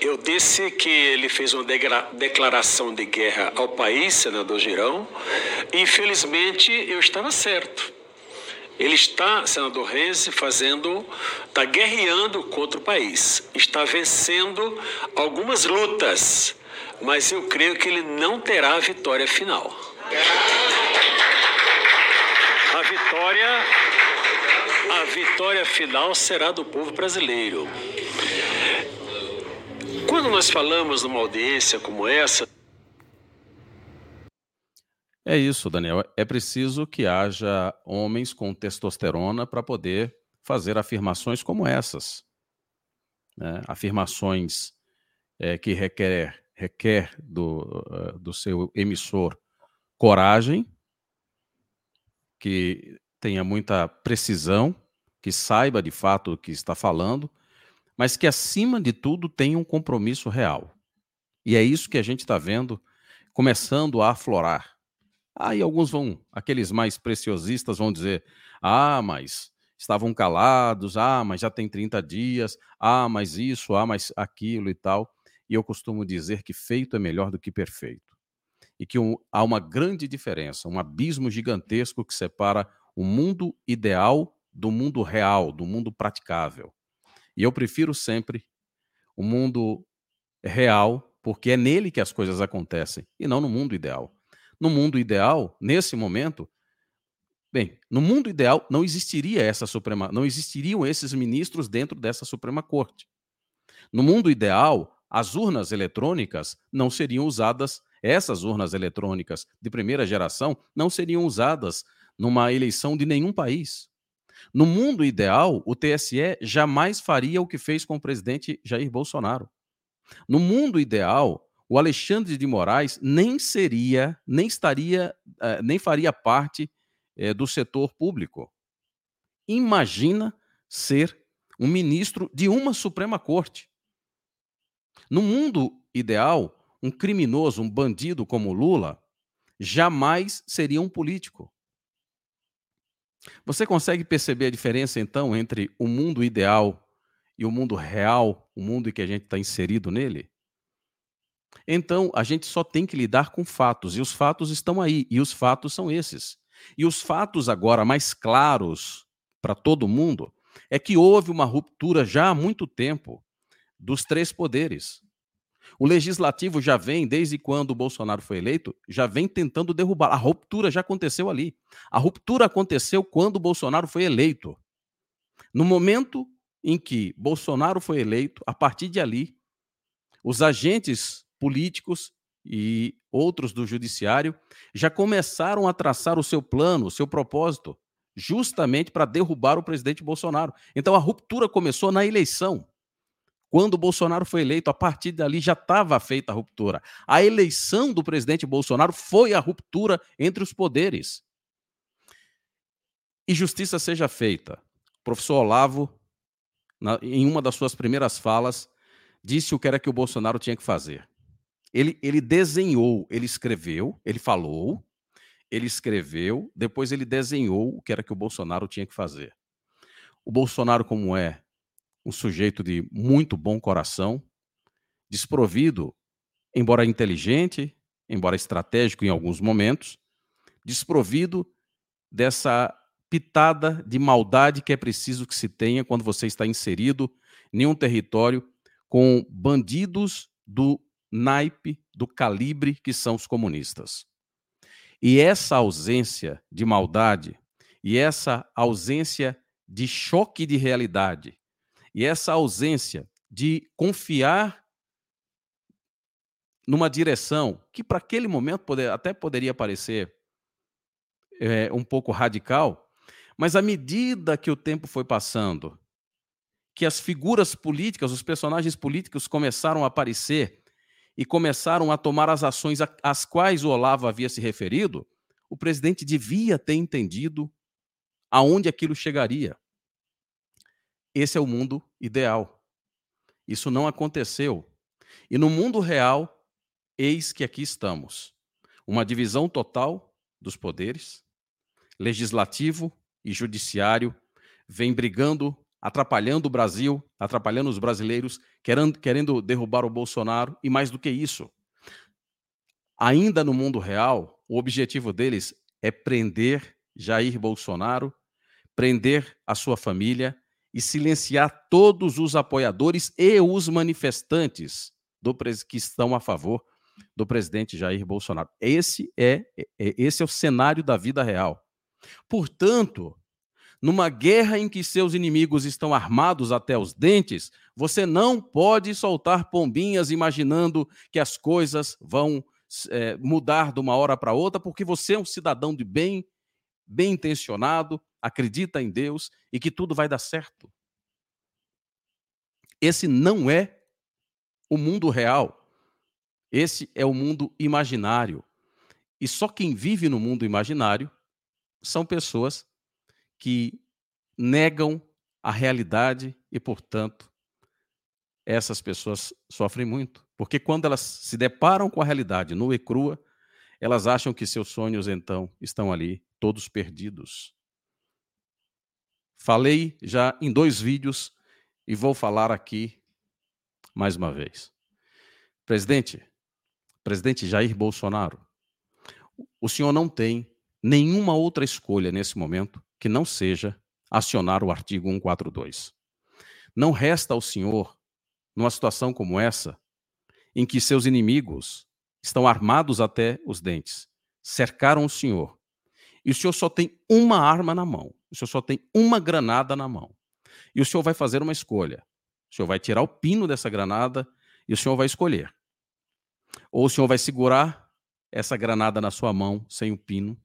Eu disse que ele fez uma declaração de guerra ao país, senador Girão, infelizmente eu estava certo. Ele está, senador Renzi, fazendo, está guerreando contra o país, está vencendo algumas lutas mas eu creio que ele não terá a vitória final. A vitória, a vitória final será do povo brasileiro. Quando nós falamos numa audiência como essa, é isso, Daniel. É preciso que haja homens com testosterona para poder fazer afirmações como essas. Né? Afirmações é, que requer requer do, uh, do seu emissor coragem, que tenha muita precisão, que saiba de fato o que está falando, mas que, acima de tudo, tenha um compromisso real. E é isso que a gente está vendo começando a aflorar. Aí alguns vão, aqueles mais preciosistas vão dizer: ah, mas estavam calados, ah, mas já tem 30 dias, ah, mas isso, ah, mas aquilo e tal. E eu costumo dizer que feito é melhor do que perfeito. E que um, há uma grande diferença, um abismo gigantesco que separa o mundo ideal do mundo real, do mundo praticável. E eu prefiro sempre o mundo real, porque é nele que as coisas acontecem, e não no mundo ideal. No mundo ideal, nesse momento, bem, no mundo ideal não existiria essa Suprema, não existiriam esses ministros dentro dessa Suprema Corte. No mundo ideal, as urnas eletrônicas não seriam usadas, essas urnas eletrônicas de primeira geração não seriam usadas numa eleição de nenhum país. No mundo ideal, o TSE jamais faria o que fez com o presidente Jair Bolsonaro. No mundo ideal, o Alexandre de Moraes nem seria, nem estaria, eh, nem faria parte eh, do setor público. Imagina ser um ministro de uma Suprema Corte. No mundo ideal, um criminoso, um bandido como Lula, jamais seria um político. Você consegue perceber a diferença, então, entre o mundo ideal e o mundo real, o mundo em que a gente está inserido nele? Então, a gente só tem que lidar com fatos, e os fatos estão aí, e os fatos são esses. E os fatos agora mais claros para todo mundo é que houve uma ruptura já há muito tempo dos três poderes. O legislativo já vem, desde quando o Bolsonaro foi eleito, já vem tentando derrubar. A ruptura já aconteceu ali. A ruptura aconteceu quando o Bolsonaro foi eleito. No momento em que Bolsonaro foi eleito, a partir de ali, os agentes políticos e outros do judiciário já começaram a traçar o seu plano, o seu propósito, justamente para derrubar o presidente Bolsonaro. Então a ruptura começou na eleição. Quando Bolsonaro foi eleito, a partir dali já estava feita a ruptura. A eleição do presidente Bolsonaro foi a ruptura entre os poderes. E justiça seja feita. O professor Olavo, na, em uma das suas primeiras falas, disse o que era que o Bolsonaro tinha que fazer. Ele, ele desenhou, ele escreveu, ele falou, ele escreveu, depois ele desenhou o que era que o Bolsonaro tinha que fazer. O Bolsonaro, como é um sujeito de muito bom coração, desprovido, embora inteligente, embora estratégico em alguns momentos, desprovido dessa pitada de maldade que é preciso que se tenha quando você está inserido em um território com bandidos do naipe, do calibre que são os comunistas. E essa ausência de maldade e essa ausência de choque de realidade e essa ausência de confiar numa direção que, para aquele momento, poder, até poderia parecer é, um pouco radical, mas à medida que o tempo foi passando, que as figuras políticas, os personagens políticos começaram a aparecer e começaram a tomar as ações às quais o Olavo havia se referido, o presidente devia ter entendido aonde aquilo chegaria. Esse é o mundo ideal. Isso não aconteceu. E no mundo real, eis que aqui estamos. Uma divisão total dos poderes, legislativo e judiciário, vem brigando, atrapalhando o Brasil, atrapalhando os brasileiros, querendo, querendo derrubar o Bolsonaro, e mais do que isso, ainda no mundo real, o objetivo deles é prender Jair Bolsonaro, prender a sua família e silenciar todos os apoiadores e os manifestantes do, que estão a favor do presidente Jair Bolsonaro. Esse é, é, esse é o cenário da vida real. Portanto, numa guerra em que seus inimigos estão armados até os dentes, você não pode soltar pombinhas imaginando que as coisas vão é, mudar de uma hora para outra, porque você é um cidadão de bem, bem intencionado, acredita em Deus e que tudo vai dar certo. Esse não é o mundo real. Esse é o mundo imaginário. E só quem vive no mundo imaginário são pessoas que negam a realidade e, portanto, essas pessoas sofrem muito. Porque quando elas se deparam com a realidade nua e crua, elas acham que seus sonhos, então, estão ali todos perdidos. Falei já em dois vídeos e vou falar aqui mais uma vez. Presidente, presidente Jair Bolsonaro, o senhor não tem nenhuma outra escolha nesse momento que não seja acionar o artigo 142. Não resta ao senhor, numa situação como essa, em que seus inimigos estão armados até os dentes, cercaram o senhor, e o senhor só tem uma arma na mão, o senhor só tem uma granada na mão, e o senhor vai fazer uma escolha. O senhor vai tirar o pino dessa granada E o senhor vai escolher. Ou o senhor vai segurar essa granada na sua mão sem o pino,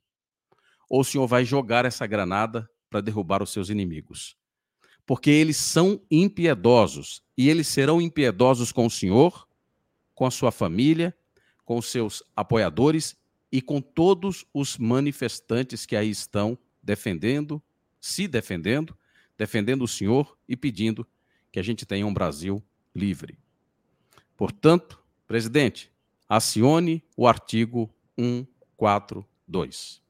ou o senhor vai jogar essa granada para derrubar os seus inimigos. Porque eles são impiedosos e eles serão impiedosos com o senhor, com a sua família, com os seus apoiadores e com todos os manifestantes que aí estão defendendo, se defendendo, defendendo o senhor e pedindo que a gente tenha um Brasil livre. Portanto, presidente, acione o artigo 142.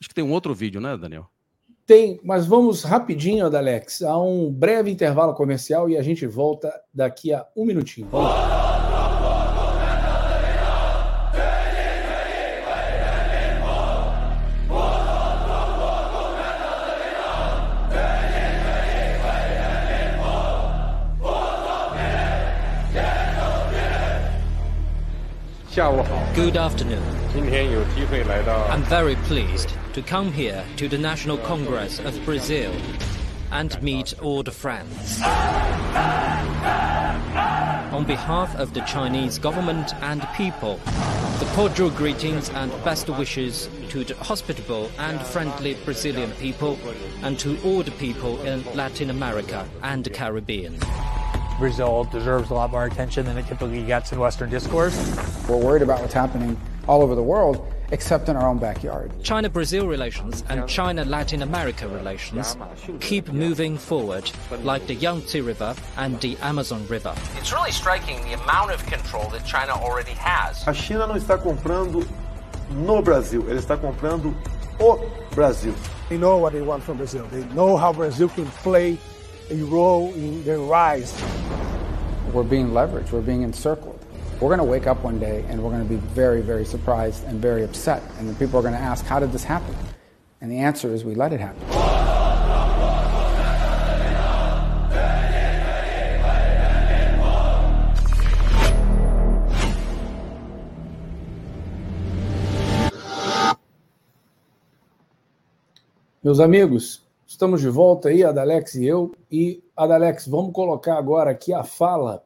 Acho que tem um outro vídeo, né, Daniel? Tem, mas vamos rapidinho, Adalex, a um breve intervalo comercial e a gente volta daqui a um minutinho. Vamos. Good afternoon. I'm very pleased to come here to the National Congress of Brazil and meet all the friends. On behalf of the Chinese government and people, the cordial greetings and best wishes to the hospitable and friendly Brazilian people and to all the people in Latin America and the Caribbean. Brazil deserves a lot more attention than it typically gets in Western discourse. We're worried about what's happening all over the world, except in our own backyard. China Brazil relations and China Latin America relations keep moving forward, like the Yangtze River and the Amazon River. It's really striking the amount of control that China already has. A China não está comprando no Brasil, ela está comprando o Brasil. They know what they want from Brazil. They know how Brazil can play a role in their rise. We're being leveraged, we're being encircled. We're going to wake up one day and we're going to be very, very surprised and very upset. And people are going to ask, How did this happen? And the answer is, We let it happen. Meus amigos, Estamos de volta aí, Adalex e eu. E, Adalex, vamos colocar agora aqui a fala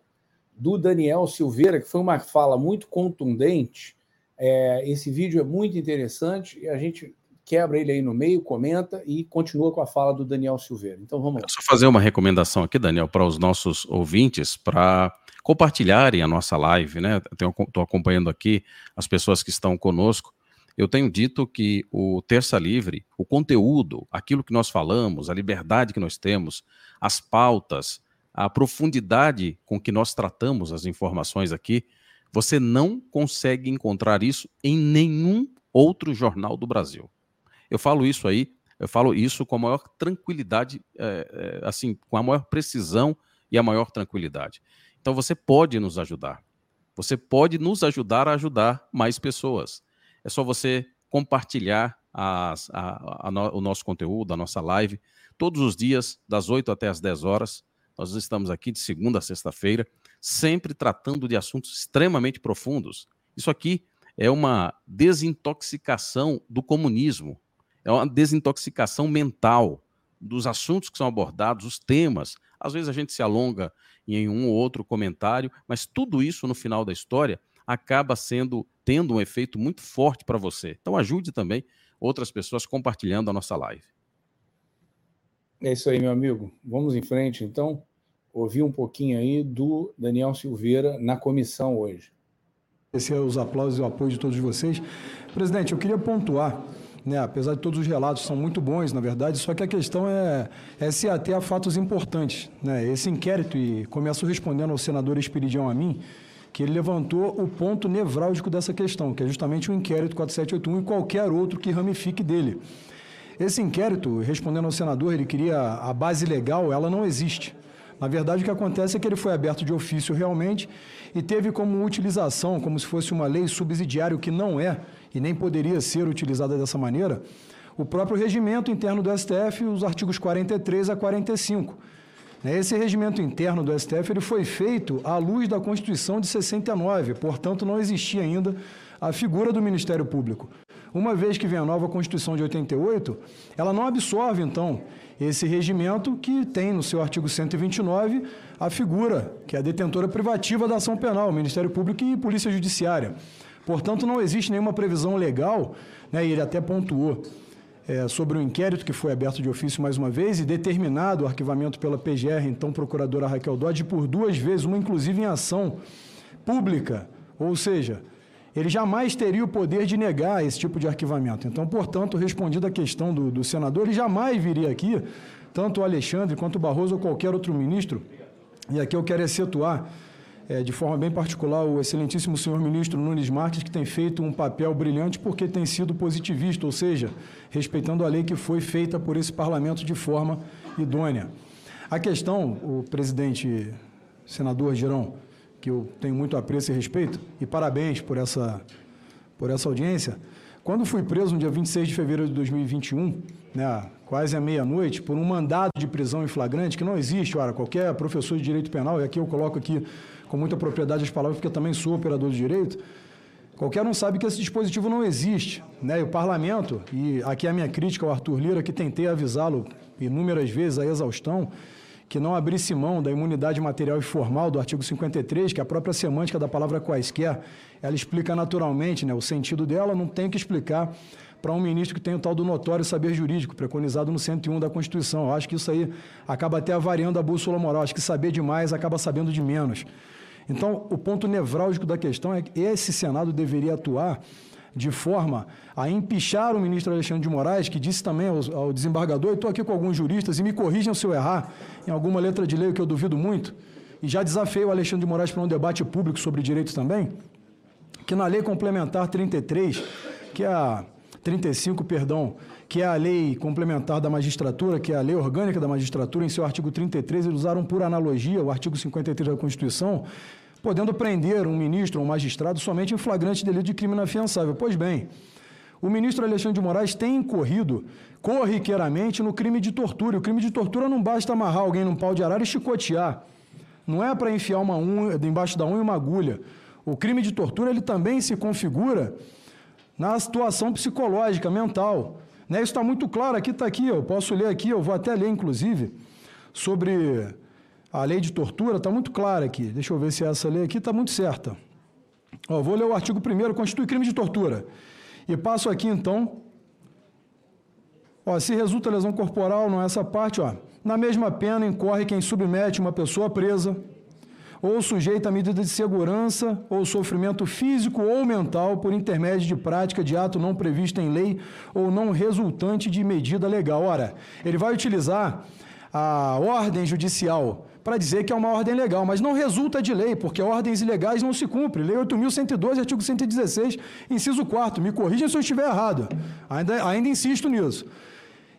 do Daniel Silveira, que foi uma fala muito contundente. É, esse vídeo é muito interessante e a gente quebra ele aí no meio, comenta e continua com a fala do Daniel Silveira. Então vamos lá. Só fazer uma recomendação aqui, Daniel, para os nossos ouvintes, para compartilharem a nossa live, né? Estou acompanhando aqui as pessoas que estão conosco. Eu tenho dito que o Terça Livre, o conteúdo, aquilo que nós falamos, a liberdade que nós temos, as pautas, a profundidade com que nós tratamos as informações aqui, você não consegue encontrar isso em nenhum outro jornal do Brasil. Eu falo isso aí, eu falo isso com a maior tranquilidade, é, é, assim, com a maior precisão e a maior tranquilidade. Então você pode nos ajudar. Você pode nos ajudar a ajudar mais pessoas é só você compartilhar as, a, a, o nosso conteúdo, a nossa live, todos os dias, das 8 até as 10 horas. Nós estamos aqui de segunda a sexta-feira, sempre tratando de assuntos extremamente profundos. Isso aqui é uma desintoxicação do comunismo, é uma desintoxicação mental dos assuntos que são abordados, os temas. Às vezes a gente se alonga em um ou outro comentário, mas tudo isso no final da história acaba sendo tendo um efeito muito forte para você. Então ajude também outras pessoas compartilhando a nossa live. É isso aí, meu amigo. Vamos em frente, então. Ouvir um pouquinho aí do Daniel Silveira na comissão hoje. Agradecer os aplausos e o apoio de todos vocês. Presidente, eu queria pontuar, né, apesar de todos os relatos são muito bons, na verdade, só que a questão é, é se ater a fatos importantes. Né? Esse inquérito, e começo respondendo ao senador Espiridião a mim, que ele levantou o ponto nevrálgico dessa questão, que é justamente o inquérito 4781 e qualquer outro que ramifique dele. Esse inquérito, respondendo ao senador, ele queria a base legal, ela não existe. Na verdade, o que acontece é que ele foi aberto de ofício realmente e teve como utilização, como se fosse uma lei subsidiária, o que não é e nem poderia ser utilizada dessa maneira, o próprio regimento interno do STF, os artigos 43 a 45 né, esse regimento interno do STF ele foi feito à luz da Constituição de 69, portanto, não existia ainda a figura do Ministério Público. Uma vez que vem a nova Constituição de 88, ela não absorve, então, esse regimento que tem no seu artigo 129 a figura, que é a detentora privativa da ação penal, Ministério Público e Polícia Judiciária. Portanto, não existe nenhuma previsão legal, né, e ele até pontuou, é, sobre o inquérito que foi aberto de ofício mais uma vez e determinado o arquivamento pela PGR, então procuradora Raquel Dodge, por duas vezes, uma inclusive em ação pública, ou seja, ele jamais teria o poder de negar esse tipo de arquivamento. Então, portanto, respondido a questão do, do senador, ele jamais viria aqui, tanto o Alexandre quanto o Barroso ou qualquer outro ministro, e aqui eu quero excetuar é, de forma bem particular o excelentíssimo senhor ministro Nunes Marques, que tem feito um papel brilhante porque tem sido positivista, ou seja, respeitando a lei que foi feita por esse parlamento de forma idônea. A questão, o presidente senador Girão, que eu tenho muito apreço e respeito, e parabéns por essa, por essa audiência. Quando fui preso no dia 26 de fevereiro de 2021, né, quase à meia-noite, por um mandado de prisão em flagrante, que não existe, ora, qualquer professor de direito penal, e aqui eu coloco aqui com muita propriedade as palavras, porque eu também sou operador de direito, qualquer um sabe que esse dispositivo não existe. Né? E o parlamento, e aqui é a minha crítica ao Arthur Lira, que tentei avisá-lo inúmeras vezes a exaustão, que não abrisse mão da imunidade material e formal do artigo 53, que a própria semântica da palavra quaisquer, ela explica naturalmente né, o sentido dela, não tem que explicar para um ministro que tem o tal do notório saber jurídico, preconizado no 101 da Constituição. Eu acho que isso aí acaba até avariando a bússola moral. Acho que saber demais acaba sabendo de menos. Então, o ponto nevrálgico da questão é que esse Senado deveria atuar de forma a empichar o ministro Alexandre de Moraes, que disse também ao, ao desembargador, estou aqui com alguns juristas e me corrijam se eu errar em alguma letra de lei, que eu duvido muito, e já desafiei o Alexandre de Moraes para um debate público sobre direitos também, que na lei complementar 33, que é a 35, perdão, que é a lei complementar da magistratura, que é a lei orgânica da magistratura, em seu artigo 33, eles usaram por analogia o artigo 53 da Constituição, podendo prender um ministro ou um magistrado somente em flagrante delito de crime inafiançável. Pois bem, o ministro Alexandre de Moraes tem incorrido corriqueiramente no crime de tortura. O crime de tortura não basta amarrar alguém num pau de arara e chicotear. Não é para enfiar uma unha, embaixo da unha uma agulha. O crime de tortura ele também se configura na situação psicológica, mental. Né? Isso está muito claro, aqui está aqui, eu posso ler aqui, eu vou até ler, inclusive, sobre a lei de tortura, está muito clara aqui. Deixa eu ver se essa lei aqui está muito certa. Ó, vou ler o artigo 1 constitui crime de tortura. E passo aqui, então, ó, se resulta lesão corporal, não é essa parte, ó, na mesma pena incorre quem submete uma pessoa presa ou sujeita a medida de segurança ou sofrimento físico ou mental por intermédio de prática de ato não previsto em lei ou não resultante de medida legal. Ora, ele vai utilizar a ordem judicial para dizer que é uma ordem legal, mas não resulta de lei, porque ordens ilegais não se cumprem. Lei 8.112, artigo 116, inciso 4. Me corrijam se eu estiver errado. Ainda, ainda insisto nisso.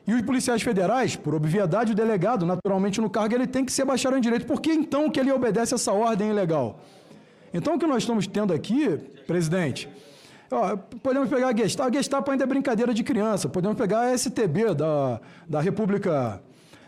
E os policiais federais, por obviedade, o delegado, naturalmente no cargo, ele tem que ser bacharel em direito. Por que então que ele obedece essa ordem ilegal? Então o que nós estamos tendo aqui, presidente, ó, podemos pegar a Gestapo, a Gestapo ainda é brincadeira de criança, podemos pegar a STB da, da República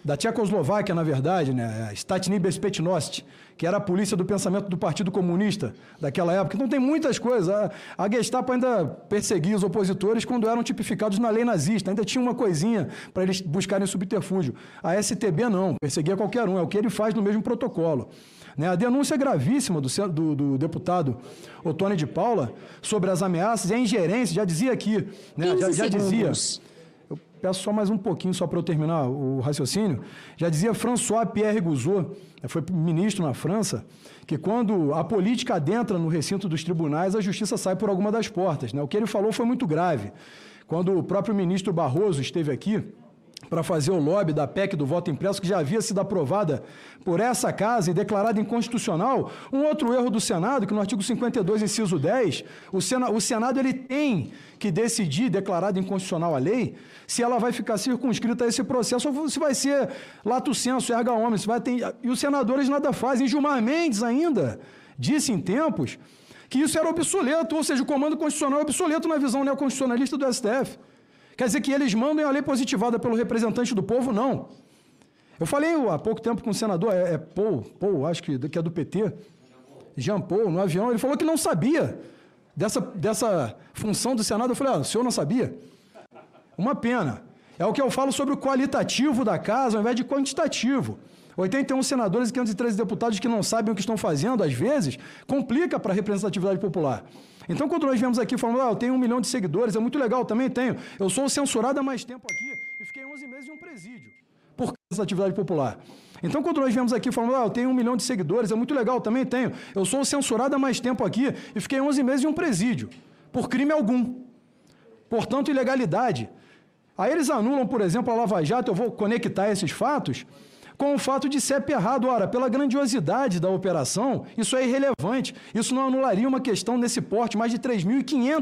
da Tchecoslováquia, na verdade, né, Statni Bezpetnost, que era a polícia do pensamento do Partido Comunista daquela época. Então tem muitas coisas. A, a Gestapo ainda perseguia os opositores quando eram tipificados na lei nazista. Ainda tinha uma coisinha para eles buscarem subterfúgio. A STB não, perseguia qualquer um. É o que ele faz no mesmo protocolo. Né? A denúncia é gravíssima do, do, do deputado Otônio de Paula sobre as ameaças e a ingerência, já dizia aqui, né? já, já dizia peço só mais um pouquinho, só para eu terminar o raciocínio. Já dizia François Pierre Gouzot, foi ministro na França, que quando a política adentra no recinto dos tribunais, a justiça sai por alguma das portas. Né? O que ele falou foi muito grave. Quando o próprio ministro Barroso esteve aqui, para fazer o lobby da PEC do voto impresso, que já havia sido aprovada por essa casa e declarada inconstitucional. Um outro erro do Senado, que no artigo 52, inciso 10, o, o Senado ele tem que decidir, declarada inconstitucional a lei, se ela vai ficar circunscrita a esse processo ou se vai ser lato senso, erga omnes, se vai ter... E os senadores nada fazem. Gilmar Mendes ainda disse em tempos que isso era obsoleto, ou seja, o comando constitucional é obsoleto na visão neoconstitucionalista do STF. Quer dizer que eles mandam a lei positivada pelo representante do povo? Não. Eu falei há pouco tempo com o senador, é, é Paul, Paul, acho que, que é do PT, Jean Paul, no avião, ele falou que não sabia dessa, dessa função do Senado. Eu falei, ah, o senhor não sabia? Uma pena. É o que eu falo sobre o qualitativo da casa ao invés de quantitativo. 81 senadores e 513 deputados que não sabem o que estão fazendo, às vezes, complica para a representatividade popular. Então, quando nós viemos aqui falando, ah, eu tenho um milhão de seguidores, é muito legal, também tenho. Eu sou censurado há mais tempo aqui e fiquei 11 meses em um presídio por representatividade popular. Então, quando nós viemos aqui falando, ah, eu tenho um milhão de seguidores, é muito legal, também tenho. Eu sou censurado há mais tempo aqui e fiquei 11 meses em um presídio por crime algum. Portanto, ilegalidade. Aí eles anulam, por exemplo, a Lava Jato, eu vou conectar esses fatos com o fato de CEP errado. Ora, pela grandiosidade da operação, isso é irrelevante. Isso não anularia uma questão nesse porte, mais de 3.500.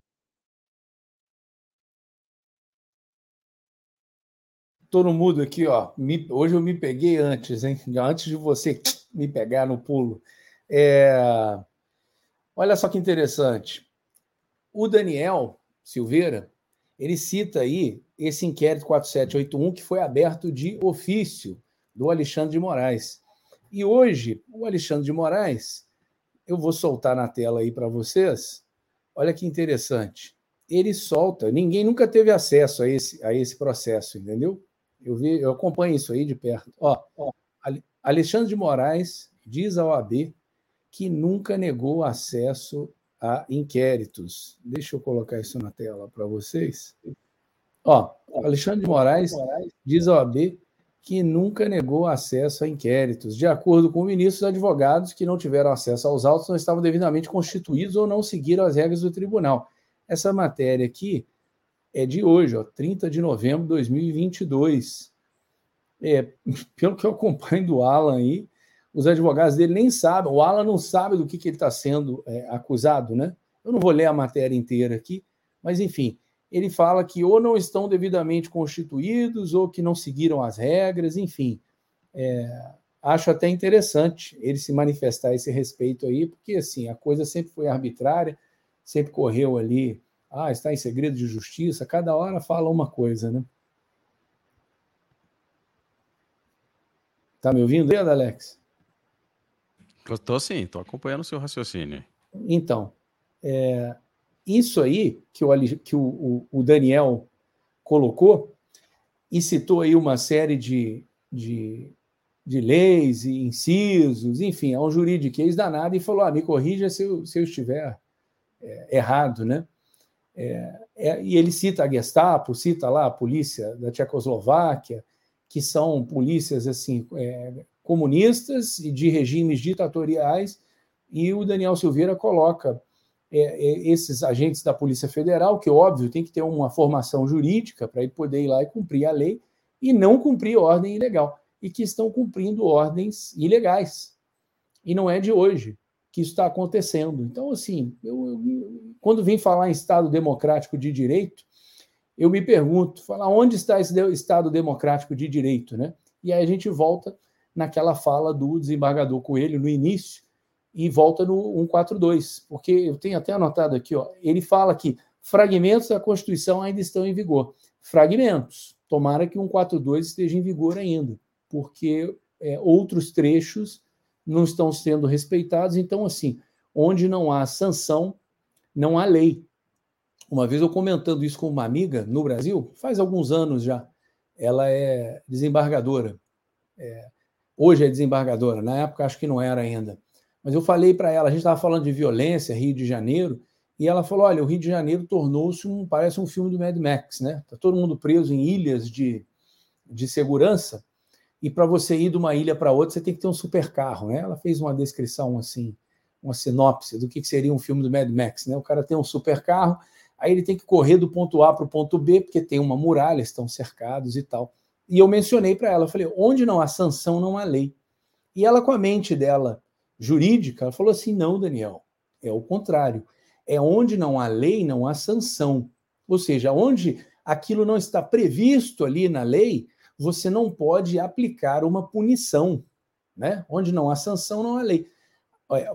Tô no mudo aqui, ó. Me, hoje eu me peguei antes, hein? Antes de você me pegar no pulo. É... Olha só que interessante. O Daniel Silveira, ele cita aí esse inquérito 4781 que foi aberto de ofício do Alexandre de Moraes. E hoje, o Alexandre de Moraes, eu vou soltar na tela aí para vocês. Olha que interessante. Ele solta, ninguém nunca teve acesso a esse, a esse processo, entendeu? Eu, vi, eu acompanho isso aí de perto. Ó, ó, Alexandre de Moraes diz ao AB que nunca negou acesso a inquéritos. Deixa eu colocar isso na tela para vocês. Ó, Alexandre de Moraes diz ao AB que nunca negou acesso a inquéritos. De acordo com o ministro, os advogados que não tiveram acesso aos autos não estavam devidamente constituídos ou não seguiram as regras do tribunal. Essa matéria aqui é de hoje, ó, 30 de novembro de 2022. É, pelo que eu acompanho do Alan aí, os advogados dele nem sabem, o Alan não sabe do que, que ele está sendo é, acusado, né? Eu não vou ler a matéria inteira aqui, mas enfim, ele fala que ou não estão devidamente constituídos ou que não seguiram as regras, enfim. É, acho até interessante ele se manifestar a esse respeito aí, porque assim, a coisa sempre foi arbitrária, sempre correu ali, ah, está em segredo de justiça, cada hora fala uma coisa, né? Tá me ouvindo aí, Alex? Estou sim, estou acompanhando o seu raciocínio. Então, é, isso aí que, o, que o, o, Daniel colocou e citou aí uma série de, de, de leis e incisos, enfim, é um juridiquês danado e falou: ah, me corrija se eu, se eu estiver é, errado, né? É, é, e ele cita a Gestapo, cita lá a polícia da Tchecoslováquia, que são polícias assim é, comunistas e de regimes ditatoriais, e o Daniel Silveira coloca é, é, esses agentes da Polícia Federal, que, óbvio, tem que ter uma formação jurídica para poder ir lá e cumprir a lei, e não cumprir ordem ilegal, e que estão cumprindo ordens ilegais. E não é de hoje que isso está acontecendo. Então, assim, eu, eu, quando vem falar em Estado democrático de direito, eu me pergunto, falar onde está esse Estado democrático de direito, né? E aí a gente volta naquela fala do desembargador Coelho no início, e volta no 142, porque eu tenho até anotado aqui, ó, ele fala que fragmentos da Constituição ainda estão em vigor. Fragmentos. Tomara que o 142 esteja em vigor ainda, porque é, outros trechos não estão sendo respeitados. Então, assim, onde não há sanção, não há lei. Uma vez eu comentando isso com uma amiga no Brasil, faz alguns anos já, ela é desembargadora. É, hoje é desembargadora, na época acho que não era ainda. Mas eu falei para ela, a gente estava falando de violência, Rio de Janeiro, e ela falou: olha, o Rio de Janeiro tornou-se um, parece um filme do Mad Max, né? Está todo mundo preso em ilhas de, de segurança, e para você ir de uma ilha para outra, você tem que ter um super carro, né? Ela fez uma descrição assim, uma sinopse do que seria um filme do Mad Max, né? O cara tem um super carro, aí ele tem que correr do ponto A para o ponto B, porque tem uma muralha, estão cercados e tal. E eu mencionei para ela, falei: onde não há sanção, não há lei. E ela, com a mente dela jurídica, ela falou assim: não, Daniel, é o contrário. É onde não há lei, não há sanção. Ou seja, onde aquilo não está previsto ali na lei, você não pode aplicar uma punição. Né? Onde não há sanção, não há lei.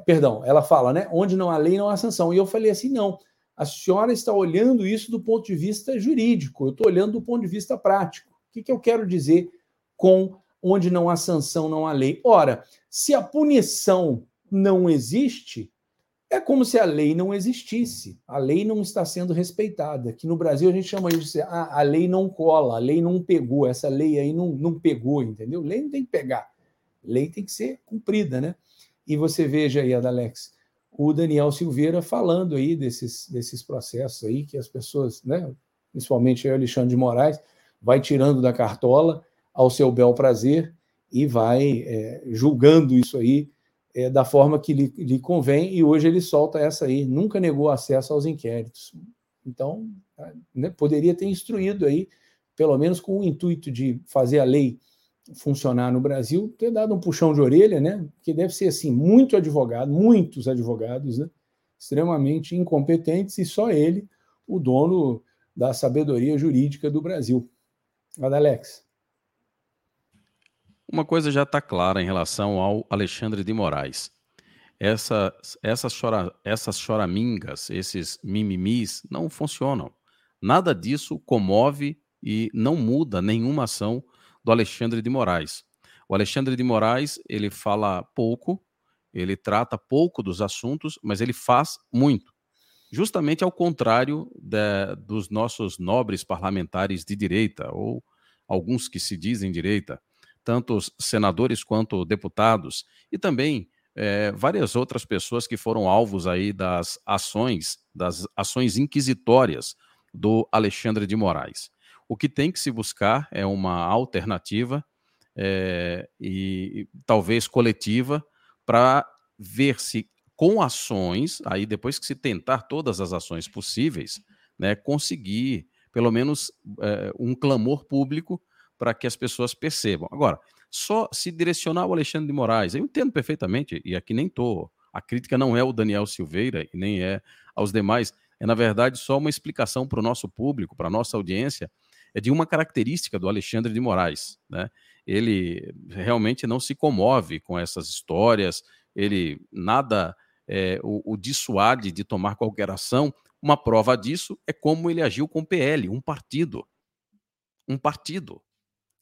Perdão, ela fala, né? Onde não há lei, não há sanção. E eu falei assim: não, a senhora está olhando isso do ponto de vista jurídico, eu estou olhando do ponto de vista prático. O que, que eu quero dizer com onde não há sanção, não há lei. Ora, se a punição não existe, É como se a lei não existisse. A lei não está sendo respeitada. Que no Brasil a gente chama isso de ah, a lei não cola, a lei não pegou, essa lei aí não, não pegou, entendeu? Lei não tem que pegar. Lei tem que ser cumprida, né? E você veja aí, Adalex, o Daniel Silveira falando aí desses, desses processos aí que as pessoas, né, principalmente o Alexandre de Moraes, vai tirando da cartola ao seu bel prazer e vai é, julgando isso aí é, da forma que lhe, lhe, convém, e hoje ele solta essa aí, nunca negou acesso aos inquéritos. Então, né, poderia ter instruído aí, pelo menos com o intuito de fazer a lei funcionar no Brasil, ter dado um puxão de orelha, né? Que deve ser assim, muito advogado, muitos advogados, né? Extremamente incompetentes e só ele, o dono da sabedoria jurídica do Brasil. Adalex. Uma coisa já está clara em relação ao Alexandre de Moraes. Essa, essas, chora, essas choramingas, esses mimimis, não funcionam. Nada disso comove e não muda nenhuma ação do Alexandre de Moraes. O Alexandre de Moraes, ele fala pouco, ele trata pouco dos assuntos, mas ele faz muito. Justamente ao contrário de, dos nossos nobres parlamentares de direita, ou alguns que se dizem direita, tanto senadores quanto deputados, e também é, várias outras pessoas que foram alvos aí das ações, das ações inquisitórias do Alexandre de Moraes. O que tem que se buscar é uma alternativa é, e talvez coletiva para ver se com ações, aí depois que se tentar todas as ações possíveis, né, conseguir pelo menos é, um clamor público para que as pessoas percebam. Agora, só se direcionar ao Alexandre de Moraes, eu entendo perfeitamente, e aqui nem estou. A crítica não é o Daniel Silveira e nem é aos demais, é na verdade só uma explicação para o nosso público, para a nossa audiência, é de uma característica do Alexandre de Moraes. Né? Ele realmente não se comove com essas histórias, ele nada é, o, o dissuade de tomar qualquer ação. Uma prova disso é como ele agiu com o PL, um partido. Um partido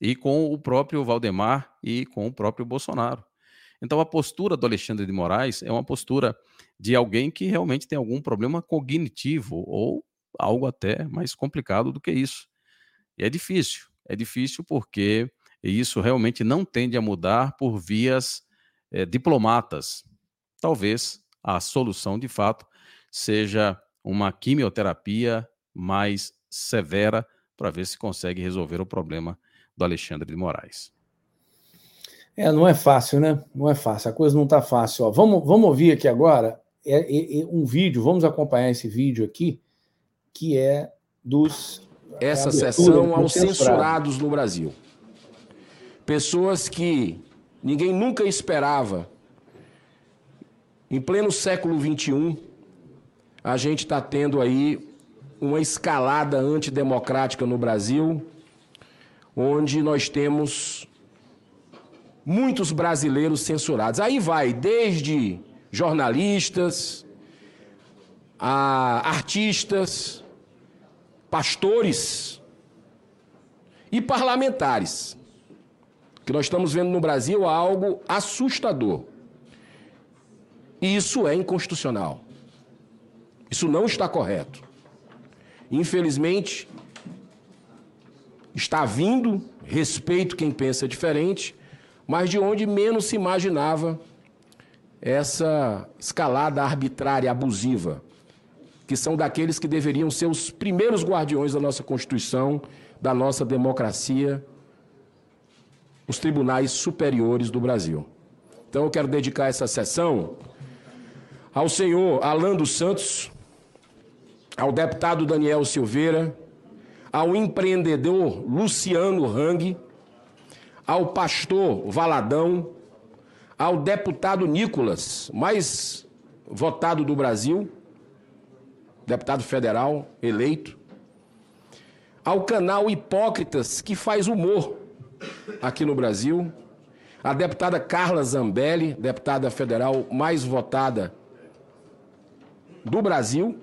e com o próprio Valdemar e com o próprio Bolsonaro. Então, a postura do Alexandre de Moraes é uma postura de alguém que realmente tem algum problema cognitivo ou algo até mais complicado do que isso. E é difícil, é difícil porque isso realmente não tende a mudar por vias é, diplomatas. Talvez a solução, de fato, seja uma quimioterapia mais severa para ver se consegue resolver o problema do Alexandre de Moraes. É, não é fácil, né? Não é fácil, a coisa não está fácil. Ó, vamos, vamos ouvir aqui agora é, é, é, um vídeo, vamos acompanhar esse vídeo aqui, que é dos. Essa sessão aos censurados no Brasil. Pessoas que ninguém nunca esperava. Em pleno século XXI, a gente está tendo aí uma escalada antidemocrática no Brasil, onde nós temos muitos brasileiros censurados. Aí vai desde jornalistas, a artistas, pastores e parlamentares. Que nós estamos vendo no Brasil algo assustador. E isso é inconstitucional. Isso não está correto. Infelizmente, está vindo, respeito quem pensa diferente, mas de onde menos se imaginava essa escalada arbitrária, abusiva, que são daqueles que deveriam ser os primeiros guardiões da nossa Constituição, da nossa democracia, os tribunais superiores do Brasil. Então eu quero dedicar essa sessão ao senhor Alan dos Santos, ao deputado Daniel Silveira, ao empreendedor Luciano Hang, ao pastor Valadão, ao deputado Nicolas, mais votado do Brasil, deputado federal eleito, ao canal Hipócritas, que faz humor aqui no Brasil, a deputada Carla Zambelli, deputada federal mais votada do Brasil,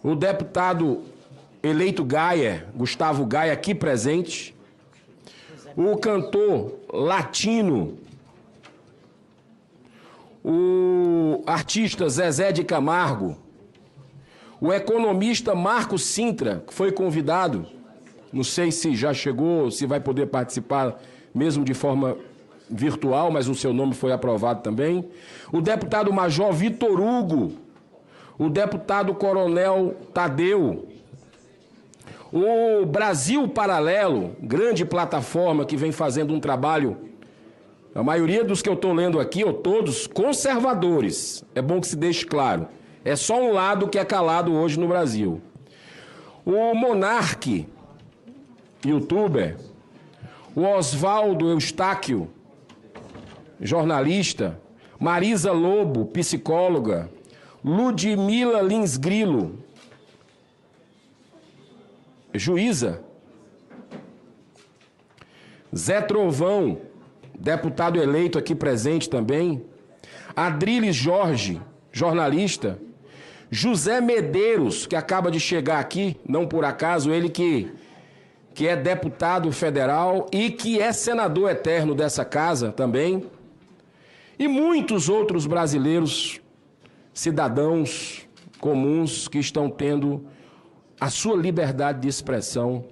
o deputado eleito Gaia, Gustavo Gaia, aqui presente, o cantor latino, o artista Zezé de Camargo, o economista Marco Sintra, que foi convidado, não sei se já chegou, se vai poder participar mesmo de forma virtual, mas o seu nome foi aprovado também. O deputado Major Vitor Hugo, o deputado Coronel Tadeu, o Brasil Paralelo, grande plataforma que vem fazendo um trabalho, a maioria dos que eu estou lendo aqui, ou todos, conservadores. É bom que se deixe claro. É só um lado que é calado hoje no Brasil. O Monarque, youtuber, o Oswaldo Eustáquio, jornalista, Marisa Lobo, psicóloga, Ludmila Lins Grilo, juíza. Zé Trovão, deputado eleito aqui presente também. Adriles Jorge, jornalista. José Medeiros, que acaba de chegar aqui, não por acaso, ele que, que é deputado federal e que é senador eterno dessa casa também. E muitos outros brasileiros, cidadãos comuns que estão tendo a sua liberdade de expressão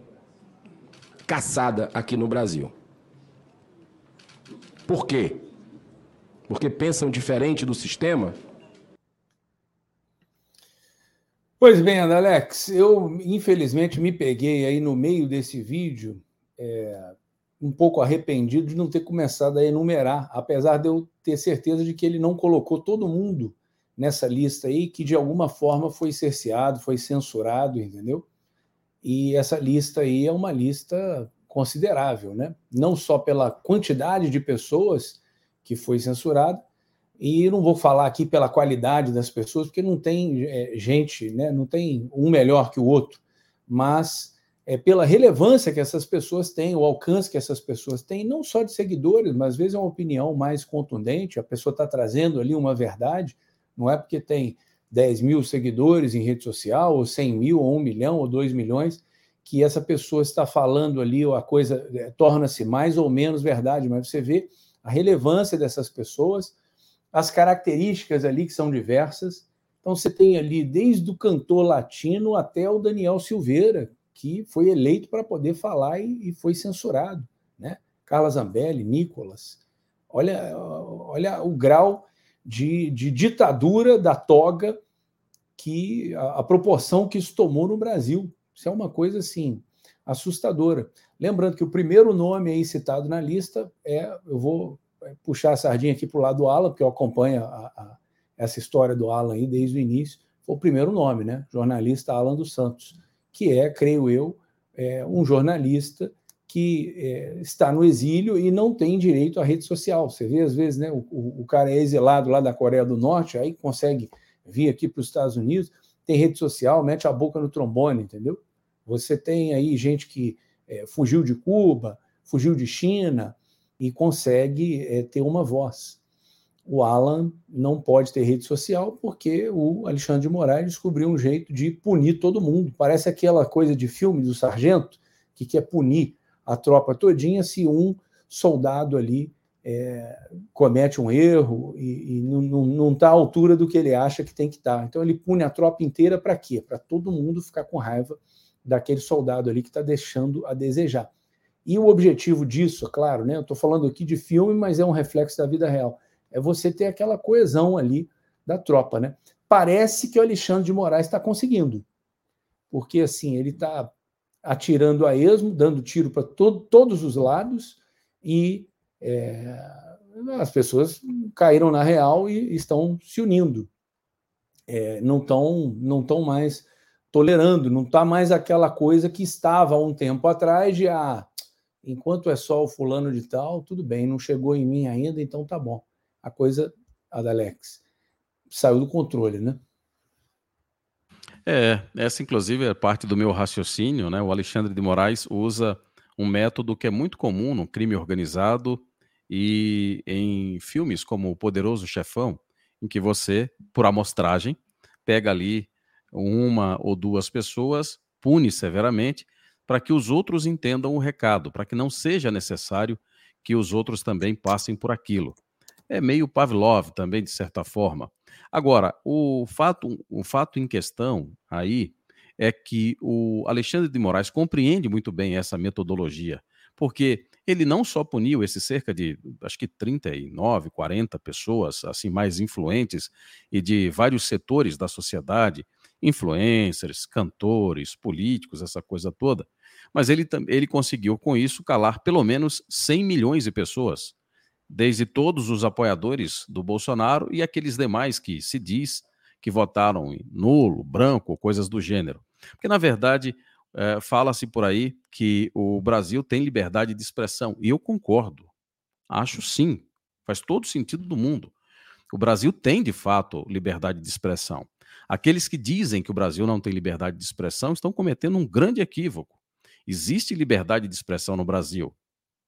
caçada aqui no Brasil. Por quê? Porque pensam diferente do sistema? Pois bem, Alex, eu infelizmente me peguei aí no meio desse vídeo é, um pouco arrependido de não ter começado a enumerar, apesar de eu ter certeza de que ele não colocou todo mundo nessa lista aí que de alguma forma foi cerceado, foi censurado, entendeu? E essa lista aí é uma lista considerável, né? Não só pela quantidade de pessoas que foi censurada, e não vou falar aqui pela qualidade das pessoas, porque não tem é, gente, né? Não tem um melhor que o outro, mas é pela relevância que essas pessoas têm, o alcance que essas pessoas têm, não só de seguidores, mas às vezes é uma opinião mais contundente, a pessoa está trazendo ali uma verdade, não é porque tem 10 mil seguidores em rede social, ou 100 mil, ou 1 milhão, ou 2 milhões, que essa pessoa está falando ali, ou a coisa é, torna-se mais ou menos verdade, mas você vê a relevância dessas pessoas, as características ali que são diversas. Então você tem ali desde o cantor latino até o Daniel Silveira, que foi eleito para poder falar e, e, foi censurado, né? Carla Zambelli, Nicolas. Olha, olha o grau de, de ditadura da toga que a, a, proporção que isso tomou no Brasil. Isso é uma coisa assim assustadora. Lembrando que o primeiro nome aí citado na lista é, eu vou puxar a sardinha aqui para o lado do Alan, porque eu acompanho a, a, essa história do Alan aí desde o início. Foi o primeiro nome, né? Jornalista Alan dos Santos, que é, creio eu, é um jornalista que é, está no exílio e não tem direito à rede social. Você vê, às vezes, né, o, o cara é exilado lá da Coreia do Norte, aí consegue vir aqui para os Estados Unidos, tem rede social, mete a boca no trombone, entendeu? Você tem aí gente que é, fugiu de Cuba, fugiu de China e consegue é, ter uma voz. O Alan não pode ter rede social porque o Alexandre de Moraes descobriu um jeito de punir todo mundo. Parece aquela coisa de filme do sargento que quer punir a tropa todinha se um soldado ali é, comete um erro e, e não está à altura do que ele acha que tem que estar. Tá. Então ele pune a tropa inteira para quê? Para todo mundo ficar com raiva daquele soldado ali que está deixando a desejar. E o objetivo disso, é claro, né? Eu estou falando aqui de filme, mas é um reflexo da vida real. É você ter aquela coesão ali da tropa, né? Parece que o Alexandre de Moraes está conseguindo, porque assim ele está atirando a esmo, dando tiro para to todos os lados, e é, as pessoas caíram na real e estão se unindo. É, não estão não tão mais tolerando, não está mais aquela coisa que estava há um tempo atrás de ah, enquanto é só o fulano de tal, tudo bem, não chegou em mim ainda, então tá bom. A coisa, Adalex, saiu do controle, né? É, essa inclusive é parte do meu raciocínio, né? O Alexandre de Moraes usa um método que é muito comum no crime organizado e em filmes como O Poderoso Chefão, em que você, por amostragem, pega ali uma ou duas pessoas, pune severamente, para que os outros entendam o recado, para que não seja necessário que os outros também passem por aquilo. é meio Pavlov também, de certa forma. Agora, o fato, o fato em questão aí é que o Alexandre de Moraes compreende muito bem essa metodologia, porque ele não só puniu esses cerca de, acho que 39, 40 pessoas assim mais influentes e de vários setores da sociedade, influencers, cantores, políticos, essa coisa toda, mas ele, ele conseguiu com isso calar pelo menos 100 milhões de pessoas, desde todos os apoiadores do Bolsonaro e aqueles demais que se diz que votaram em nulo, branco, coisas do gênero. Porque, na verdade, é, fala-se por aí que o Brasil tem liberdade de expressão, e eu concordo. Acho sim, faz todo sentido do mundo. O Brasil tem, de fato, liberdade de expressão. Aqueles que dizem que o Brasil não tem liberdade de expressão estão cometendo um grande equívoco. Existe liberdade de expressão no Brasil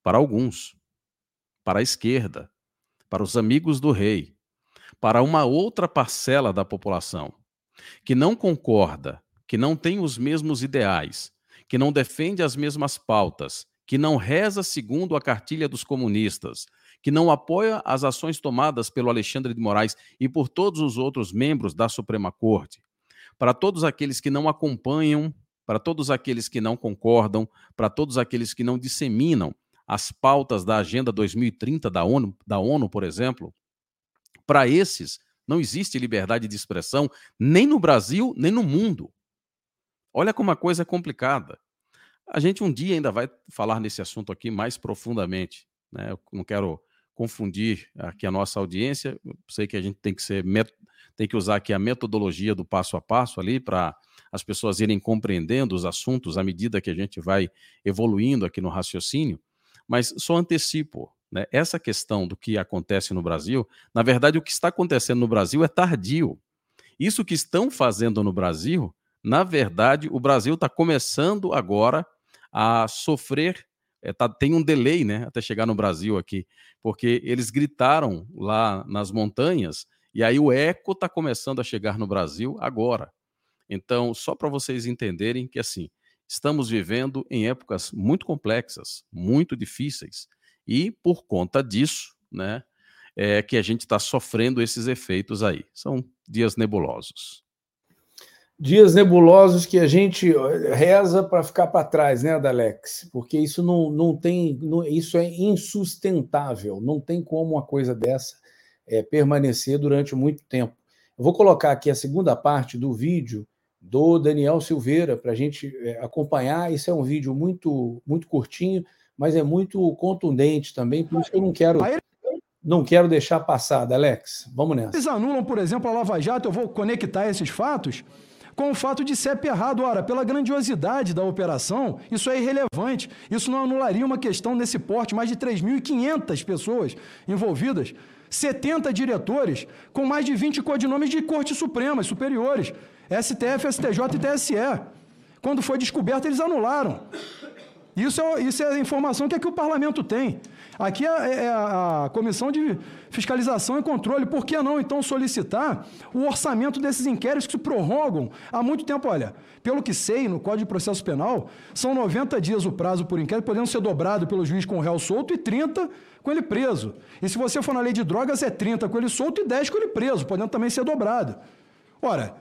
para alguns, para a esquerda, para os amigos do rei, para uma outra parcela da população que não concorda, que não tem os mesmos ideais, que não defende as mesmas pautas, que não reza segundo a cartilha dos comunistas, que não apoia as ações tomadas pelo Alexandre de Moraes e por todos os outros membros da Suprema Corte, para todos aqueles que não acompanham, para todos aqueles que não concordam, para todos aqueles que não disseminam as pautas da Agenda 2030 da ONU, da ONU, por exemplo, para esses não existe liberdade de expressão nem no Brasil, nem no mundo. Olha como a coisa é complicada. A gente um dia ainda vai falar nesse assunto aqui mais profundamente. Né? Eu não quero confundir aqui a nossa audiência. Eu sei que a gente tem que ser tem que usar aqui a metodologia do passo a passo ali para as pessoas irem compreendendo os assuntos à medida que a gente vai evoluindo aqui no raciocínio. Mas só antecipo, né? Essa questão do que acontece no Brasil, na verdade, o que está acontecendo no Brasil é tardio. Isso que estão fazendo no Brasil, na verdade, o Brasil está começando agora a sofrer é, tá, tem um delay, né, até chegar no Brasil aqui, porque eles gritaram lá nas montanhas e aí o eco está começando a chegar no Brasil agora. Então, só para vocês entenderem que assim estamos vivendo em épocas muito complexas, muito difíceis e por conta disso, né, é que a gente está sofrendo esses efeitos aí. São dias nebulosos dias nebulosos que a gente reza para ficar para trás, né, Adalex? Porque isso não, não tem, não, isso é insustentável, não tem como uma coisa dessa é, permanecer durante muito tempo. Eu vou colocar aqui a segunda parte do vídeo do Daniel Silveira para a gente é, acompanhar. Isso é um vídeo muito, muito curtinho, mas é muito contundente também, por isso que eu não quero. Não quero deixar passar, Alex. Vamos nessa. Eles anulam, por exemplo, a Lava Jato. Eu vou conectar esses fatos com o fato de CEP errado. Ora, pela grandiosidade da operação, isso é irrelevante. Isso não anularia uma questão nesse porte, mais de 3.500 pessoas envolvidas, 70 diretores, com mais de 20 codinomes de cortes supremas, superiores, STF, STJ e TSE. Quando foi descoberto, eles anularam. Isso é, isso é a informação que aqui o parlamento tem. Aqui é, é, é a Comissão de Fiscalização e Controle. Por que não, então, solicitar o orçamento desses inquéritos que se prorrogam há muito tempo? Olha, pelo que sei, no Código de Processo Penal, são 90 dias o prazo por inquérito, podendo ser dobrado pelo juiz com o réu solto e 30 com ele preso. E se você for na lei de drogas, é 30 com ele solto e 10 com ele preso, podendo também ser dobrado. Ora,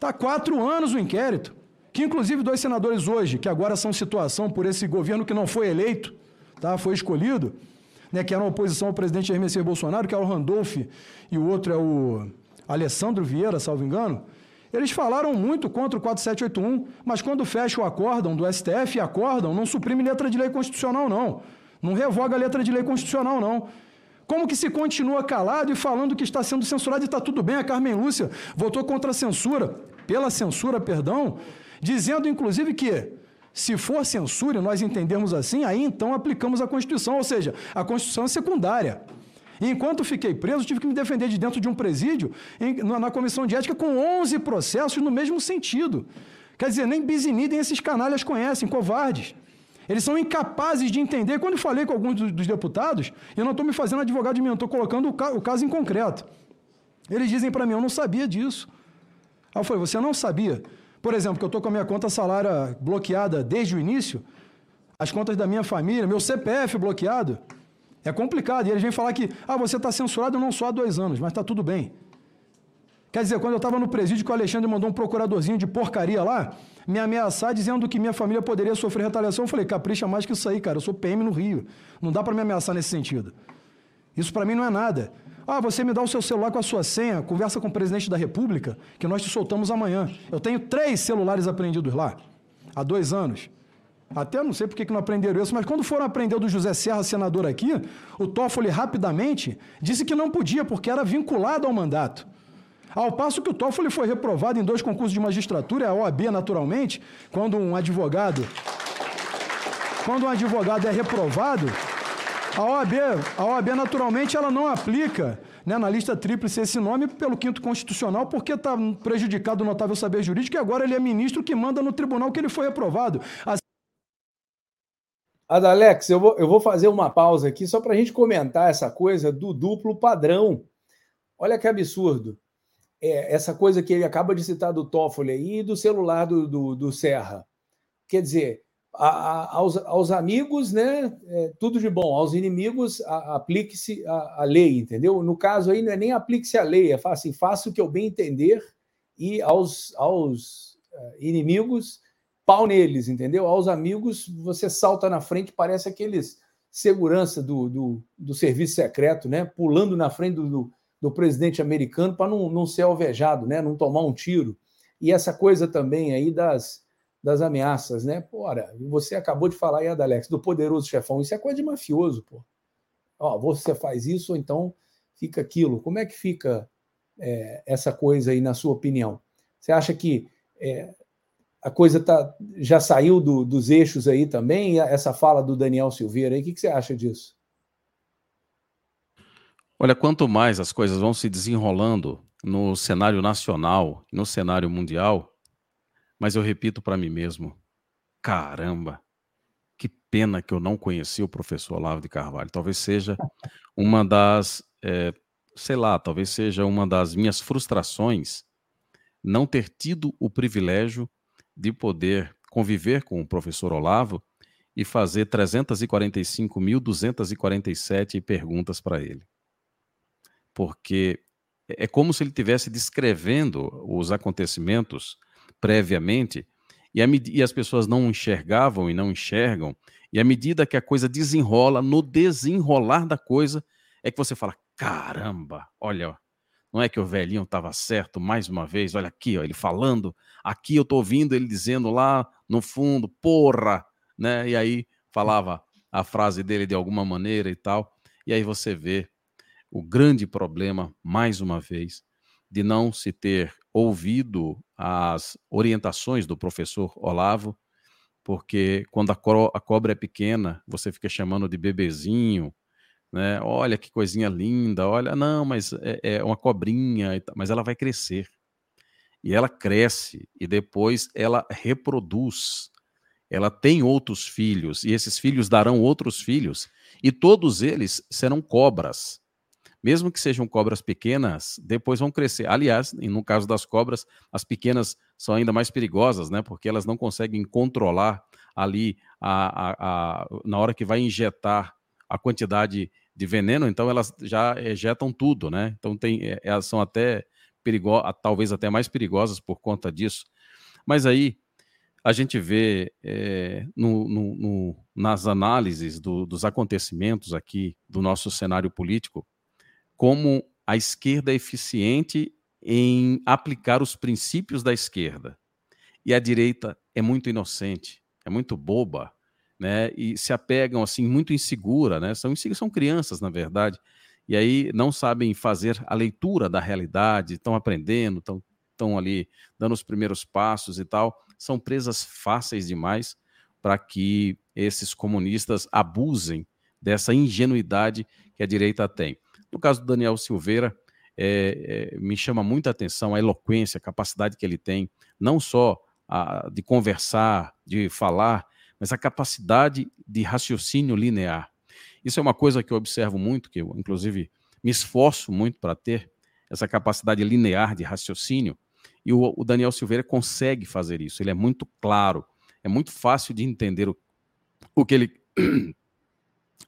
está quatro anos o inquérito, que inclusive dois senadores hoje, que agora são situação por esse governo que não foi eleito, tá? foi escolhido, né, que era uma oposição ao presidente Jair Messias Bolsonaro, que é o Randolph e o outro é o Alessandro Vieira, salvo engano, eles falaram muito contra o 4781, mas quando fecha o acórdão do STF acordam, não suprime letra de lei constitucional, não. Não revoga a letra de lei constitucional, não. Como que se continua calado e falando que está sendo censurado e está tudo bem? A Carmen Lúcia votou contra a censura, pela censura, perdão, dizendo inclusive que se for censura, nós entendemos assim, aí então aplicamos a Constituição, ou seja, a Constituição é secundária. E enquanto fiquei preso, tive que me defender de dentro de um presídio, em, na comissão de ética, com 11 processos no mesmo sentido. Quer dizer, nem Bizini, nem esses canalhas conhecem, covardes. Eles são incapazes de entender. Quando eu falei com alguns dos, deputados, eu não estou me fazendo advogado de mim, eu estou colocando o, ca o caso em concreto. Eles dizem para mim, eu não sabia disso. Aí eu falei, você não sabia? Por exemplo, que eu estou com a minha conta salária bloqueada desde o início, as contas da minha família, meu CPF bloqueado. É complicado. E eles vêm falar que, ah, você está censurado, não sou há dois anos, mas está tudo bem. Quer dizer, quando eu estava no presídio que o Alexandre mandou um procuradorzinho de porcaria lá, me ameaçar dizendo que minha família poderia sofrer retaliação, eu falei, capricha mais que isso aí, cara. Eu sou PM no Rio. Não dá para me ameaçar nesse sentido. Isso para mim não é nada. Ah, você me dá o seu celular com a sua senha, conversa com o presidente da República, que nós te soltamos amanhã. Eu tenho três celulares apreendidos lá, há dois anos. Até não sei por que não aprenderam isso, mas quando foram aprender do José Serra, senador aqui, o Toffoli rapidamente disse que não podia, porque era vinculado ao mandato. Ao passo que o Toffoli foi reprovado em dois concursos de magistratura, a OAB naturalmente, quando um advogado quando um advogado é reprovado, a OAB, a OAB naturalmente ela não aplica né, na lista tríplice esse nome pelo quinto constitucional, porque está prejudicado o notável saber jurídico e agora ele é ministro que manda no tribunal que ele foi reprovado. Assim... Adalex, eu vou, eu vou fazer uma pausa aqui só para a gente comentar essa coisa do duplo padrão. Olha que absurdo. É, essa coisa que ele acaba de citar do Toffoli aí e do celular do, do, do Serra. Quer dizer, a, a, aos, aos, amigos, né, é, tudo de bom. Aos inimigos, aplique-se a, a, lei, entendeu? No caso aí, não é nem aplique-se a lei, é assim, faça o que eu bem entender e aos, aos uh, inimigos pau neles, entendeu? Aos amigos, você salta na frente, parece aqueles segurança do, do, do serviço secreto, né? Pulando na frente do, do, do presidente americano para não, não ser alvejado, né? Não tomar um tiro. E essa coisa também aí das, das ameaças, né? Ora, você acabou de falar aí, Adalex, do poderoso chefão. Isso é coisa de mafioso, pô. Ó, você faz isso, ou então fica aquilo. Como é que fica é, essa coisa aí, na sua opinião? Você acha que é, a coisa tá, já saiu do, dos eixos aí também, essa fala do Daniel Silveira aí, o que, que você acha disso? Olha, quanto mais as coisas vão se desenrolando no cenário nacional, no cenário mundial, mas eu repito para mim mesmo, caramba, que pena que eu não conheci o professor Olavo de Carvalho. Talvez seja uma das, é, sei lá, talvez seja uma das minhas frustrações não ter tido o privilégio de poder conviver com o professor Olavo e fazer 345.247 perguntas para ele. Porque é como se ele tivesse descrevendo os acontecimentos previamente e, a, e as pessoas não enxergavam e não enxergam, e à medida que a coisa desenrola, no desenrolar da coisa, é que você fala: caramba, olha, não é que o velhinho estava certo mais uma vez? Olha aqui, ó, ele falando. Aqui eu estou ouvindo ele dizendo lá no fundo, porra, né? E aí falava a frase dele de alguma maneira e tal. E aí você vê o grande problema, mais uma vez, de não se ter ouvido as orientações do professor Olavo, porque quando a, co a cobra é pequena, você fica chamando de bebezinho, né? Olha que coisinha linda, olha, não, mas é, é uma cobrinha, mas ela vai crescer. E ela cresce e depois ela reproduz. Ela tem outros filhos e esses filhos darão outros filhos e todos eles serão cobras. Mesmo que sejam cobras pequenas, depois vão crescer. Aliás, no caso das cobras, as pequenas são ainda mais perigosas, né? Porque elas não conseguem controlar ali a, a, a na hora que vai injetar a quantidade de veneno, então elas já ejetam tudo, né? Então tem, eh, elas são até perigosas, talvez até mais perigosas por conta disso. Mas aí a gente vê é, no, no, no, nas análises do, dos acontecimentos aqui do nosso cenário político como a esquerda é eficiente em aplicar os princípios da esquerda e a direita é muito inocente, é muito boba né? E se apegam assim muito insegura, né? São são crianças, na verdade, e aí não sabem fazer a leitura da realidade, estão aprendendo, estão estão ali dando os primeiros passos e tal, são presas fáceis demais para que esses comunistas abusem dessa ingenuidade que a direita tem. No caso do Daniel Silveira, é, é, me chama muita atenção a eloquência, a capacidade que ele tem, não só a, de conversar, de falar, mas a capacidade de raciocínio linear. Isso é uma coisa que eu observo muito, que eu, inclusive, me esforço muito para ter, essa capacidade linear de raciocínio, e o, o, Daniel Silveira consegue fazer isso. Ele é muito claro, é muito fácil de entender o, o, que, ele,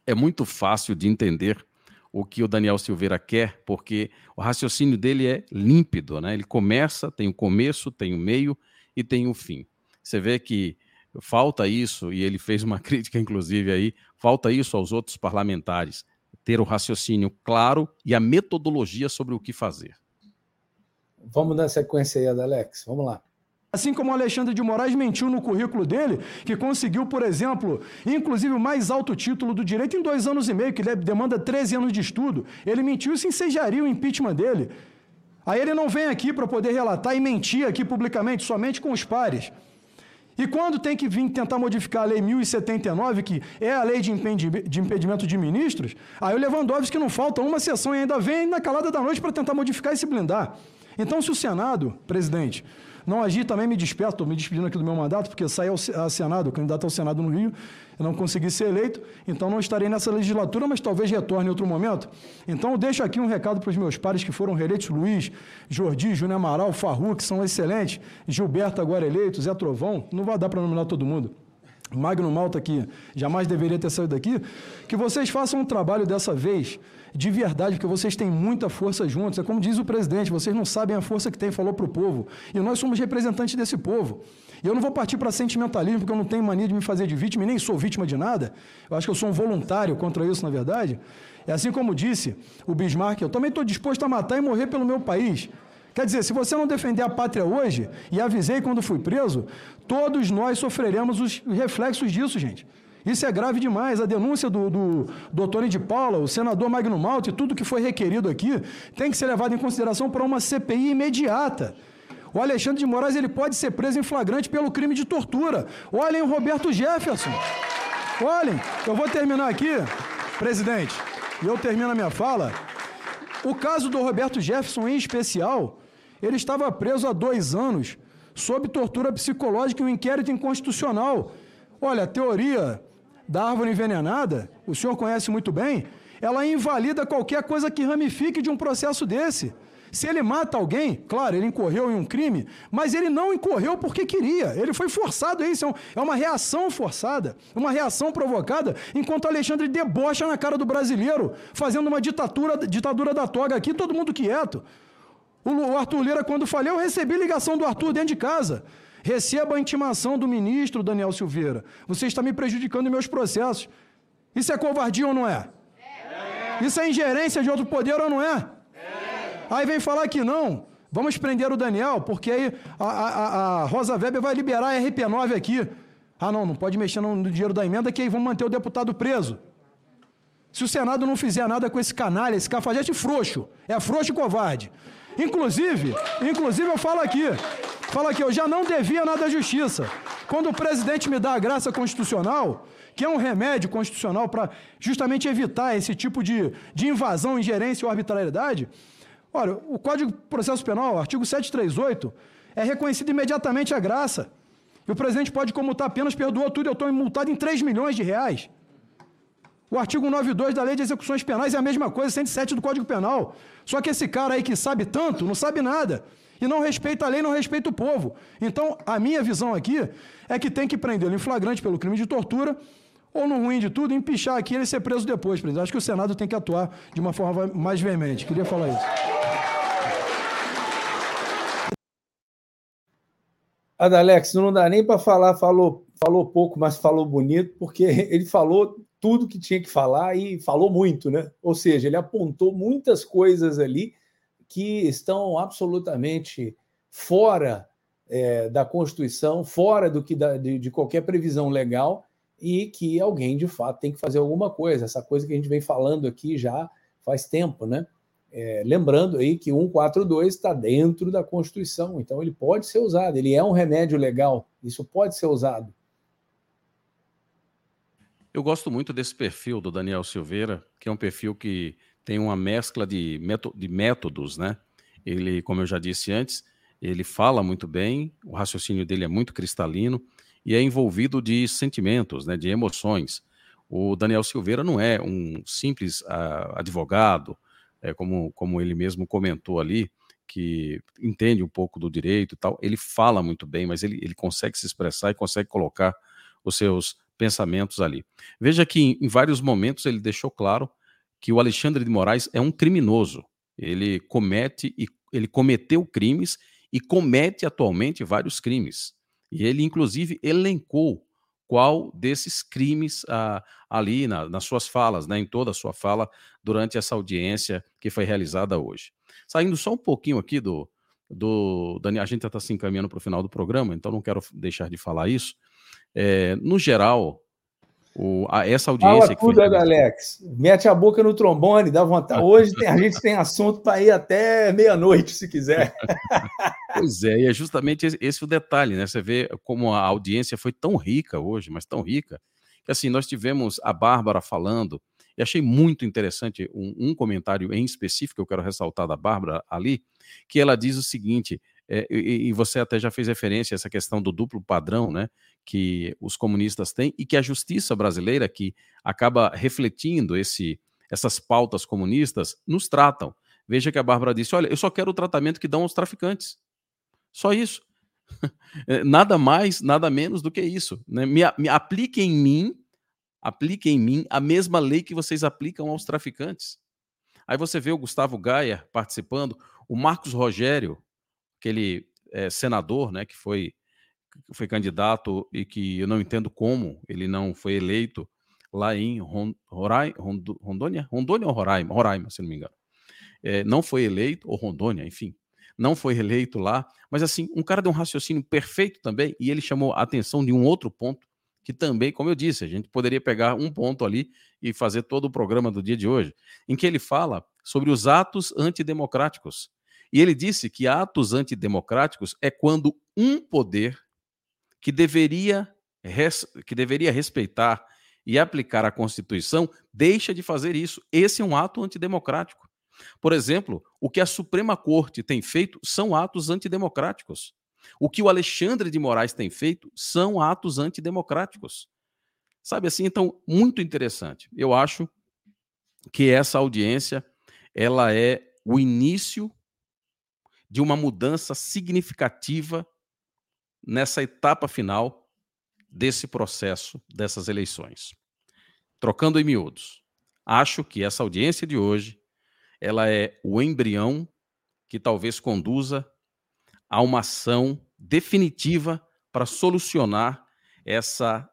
é muito fácil de entender o que o Daniel Silveira quer, porque o raciocínio dele é límpido, né? Ele começa, tem o começo, tem o meio e tem o fim. Você vê que falta isso, e ele fez uma crítica, inclusive, aí, falta isso aos outros parlamentares, ter o raciocínio claro e a metodologia sobre o que fazer. Vamos dar sequência aí, Alex. Vamos lá. Assim como Alexandre de Moraes mentiu no currículo dele, que conseguiu, por exemplo, inclusive o mais alto título do direito em dois anos e meio, que demanda 13 anos de estudo. Ele mentiu, isso ensejaria o impeachment dele. Aí ele não vem aqui para poder relatar e mentir aqui publicamente, somente com os pares. E quando tem que vir tentar modificar a Lei 1079, que é a lei de, impedimento de ministros, aí o Lewandowski não falta uma sessão e ainda vem na calada da noite para tentar modificar e se blindar. Então, se o Senado, presidente, não agir, também me despeço, estou me despedindo aqui do meu mandato, porque saí ao Senado, candidato ao Senado no Rio, eu não consegui ser eleito, então não estarei nessa legislatura, mas talvez retorne em outro momento. Então eu deixo aqui um recado para os meus pares que foram reeleitos, Luiz, Jordi, Júnior Amaral, Farru, que são excelentes, Gilberto agora eleito, Zé Trovão, não vai dar para nominar todo mundo. Magno Malta, que jamais deveria ter saído daqui, que vocês façam um trabalho dessa vez de verdade, porque vocês têm muita força juntos. É como diz o presidente, vocês não sabem a força que tem, falou para o povo. E nós somos representantes desse povo. E eu não vou partir para sentimentalismo, porque eu não tenho mania de me fazer de vítima e nem sou vítima de nada. Eu acho que eu sou um voluntário contra isso, na verdade. É assim como disse o Bismarck, eu também estou disposto a matar e morrer pelo meu país. Quer dizer, se você não defender a pátria hoje, e avisei quando fui preso, todos nós sofreremos os reflexos disso, gente. Isso é grave demais. A denúncia do, do doutor de Paula, o senador Magno Malte, tudo que foi requerido aqui, tem que ser levado em consideração para uma CPI imediata. O Alexandre de Moraes ele pode ser preso em flagrante pelo crime de tortura. Olhem o Roberto Jefferson. Olhem, eu vou terminar aqui, presidente, e eu termino a minha fala. O caso do Roberto Jefferson, em especial, ele estava preso há dois anos sob tortura psicológica e um inquérito inconstitucional. Olha, a teoria da árvore envenenada, o senhor conhece muito bem, ela invalida qualquer coisa que ramifique de um processo desse. Se ele mata alguém, claro, ele incorreu em um crime, mas ele não incorreu porque queria. Ele foi forçado a isso. É uma reação forçada, uma reação provocada, enquanto Alexandre debocha na cara do brasileiro, fazendo uma ditadura, ditadura da toga aqui, todo mundo quieto. O Arthur Lira, quando falhou, eu recebi ligação do Arthur dentro de casa. Receba a intimação do ministro Daniel Silveira. Você está me prejudicando em meus processos. Isso é covardia ou não é? é. Isso é ingerência de outro poder ou não é? é? Aí vem falar que não. Vamos prender o Daniel, porque aí a, a, a Rosa Weber vai liberar a RP9 aqui. Ah, não, não pode mexer no, dinheiro da emenda, que aí vão manter o deputado preso. Se o Senado não fizer nada com esse canalha, esse cafajeste frouxo, é frouxo e covarde. Inclusive, inclusive eu falo aqui, falo aqui, eu já não devia nada à justiça. Quando o presidente me dá a graça constitucional, que é um remédio constitucional para justamente evitar esse tipo de, de invasão, ingerência ou arbitrariedade, olha, o Código de Processo Penal, artigo 738, é reconhecido imediatamente a graça. E o presidente pode comutar apenas, perdoa tudo, eu estou multado em 3 milhões de reais. O artigo 92 da Lei de Execuções Penais é a mesma coisa, 107 do Código Penal. Só que esse cara aí que sabe tanto, não sabe nada. E não respeita a lei, não respeita o povo. Então, a minha visão aqui é que tem que prendê-lo em flagrante pelo crime de tortura, ou no ruim de tudo, empichar aqui e ele ser preso depois, presidente. Acho que o Senado tem que atuar de uma forma mais veemente. Queria falar isso. Adalex, não dá nem para falar, falou, falou pouco, mas falou bonito, porque ele falou tudo que tinha que falar e falou muito, né? Ou seja, ele apontou muitas coisas ali que estão absolutamente fora é, da Constituição, fora do que da, de, de, qualquer previsão legal e que alguém de fato tem que fazer alguma coisa. Essa coisa que a gente vem falando aqui já faz tempo, né? É, lembrando aí que 142 está dentro da Constituição, então ele pode ser usado, ele é um remédio legal, isso pode ser usado. Eu gosto muito desse perfil do Daniel Silveira, que é um perfil que tem uma mescla de, de métodos, né? Ele, como eu já disse antes, ele fala muito bem, o raciocínio dele é muito cristalino e é envolvido de sentimentos, né, de emoções. O Daniel Silveira não é um simples uh, advogado, é, como, como ele mesmo comentou ali, que entende um pouco do direito e tal. Ele fala muito bem, mas ele, ele consegue se expressar e consegue colocar os seus pensamentos ali. Veja que em, em vários momentos ele deixou claro que o Alexandre de Moraes é um criminoso. Ele comete e ele cometeu crimes e comete atualmente vários crimes. E ele, inclusive, elencou qual desses crimes ah, ali na, nas suas falas, né, em toda a sua fala, durante essa audiência que foi realizada hoje. Saindo só um pouquinho aqui do, do Daniel, a gente está se encaminhando para o final do programa, então não quero deixar de falar isso. É, no geral, o, a, essa audiência. Fala tudo, foi... Alex. Mete a boca no trombone, dá vontade. Hoje tem, a gente tem assunto para ir até meia-noite, se quiser. pois é, e é justamente esse, o detalhe, né? Você vê como a audiência foi tão rica hoje, mas tão rica, que assim, nós tivemos a Bárbara falando, e achei muito interessante um, um comentário em específico que eu quero ressaltar da Bárbara ali, que ela diz o seguinte: é, e, e, você até já fez referência a essa questão do duplo padrão, né? que os comunistas têm e que a justiça brasileira, que acaba refletindo esse, essas pautas comunistas, nos tratam. Veja que a Bárbara disse: Olha, eu só quero o tratamento que dão aos traficantes. Só isso. É, nada mais, nada menos do que isso. Né? Me, me aplique em mim, aplique em mim a mesma lei que vocês aplicam aos traficantes. Aí você vê o Gustavo Gaia participando, o Marcos Rogério, aquele é, senador, né, que foi foi candidato e que eu não entendo como ele não foi eleito lá em Roraima, Rondônia, Rondônia ou Roraima, Roraima, se não me engano. É, não foi eleito, ou Rondônia, enfim, não foi eleito lá, mas assim, um cara de um raciocínio perfeito também, e ele chamou a atenção de um outro ponto, que também, como eu disse, a gente poderia pegar um ponto ali e fazer todo o programa do dia de hoje, em que ele fala sobre os atos antidemocráticos. E ele disse que atos antidemocráticos é quando um poder que deveria, que deveria respeitar e aplicar a Constituição deixa de fazer isso. Esse é um ato antidemocrático. Por exemplo, o que a Suprema Corte tem feito são atos antidemocráticos. O que o Alexandre de Moraes tem feito são atos antidemocráticos. Sabe assim, então, muito interessante. Eu acho que essa audiência ela é o início de uma mudança significativa nessa etapa final desse processo, dessas eleições. Trocando em miúdos, acho que essa audiência de hoje ela é o embrião que talvez conduza a uma ação definitiva para solucionar essa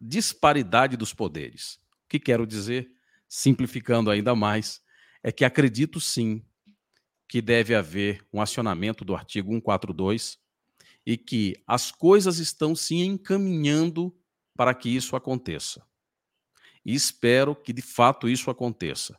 disparidade dos poderes. O que quero dizer, simplificando ainda mais, é que acredito sim que deve haver um acionamento do artigo 142 e que as coisas estão se encaminhando para que isso aconteça. E espero que de fato isso aconteça,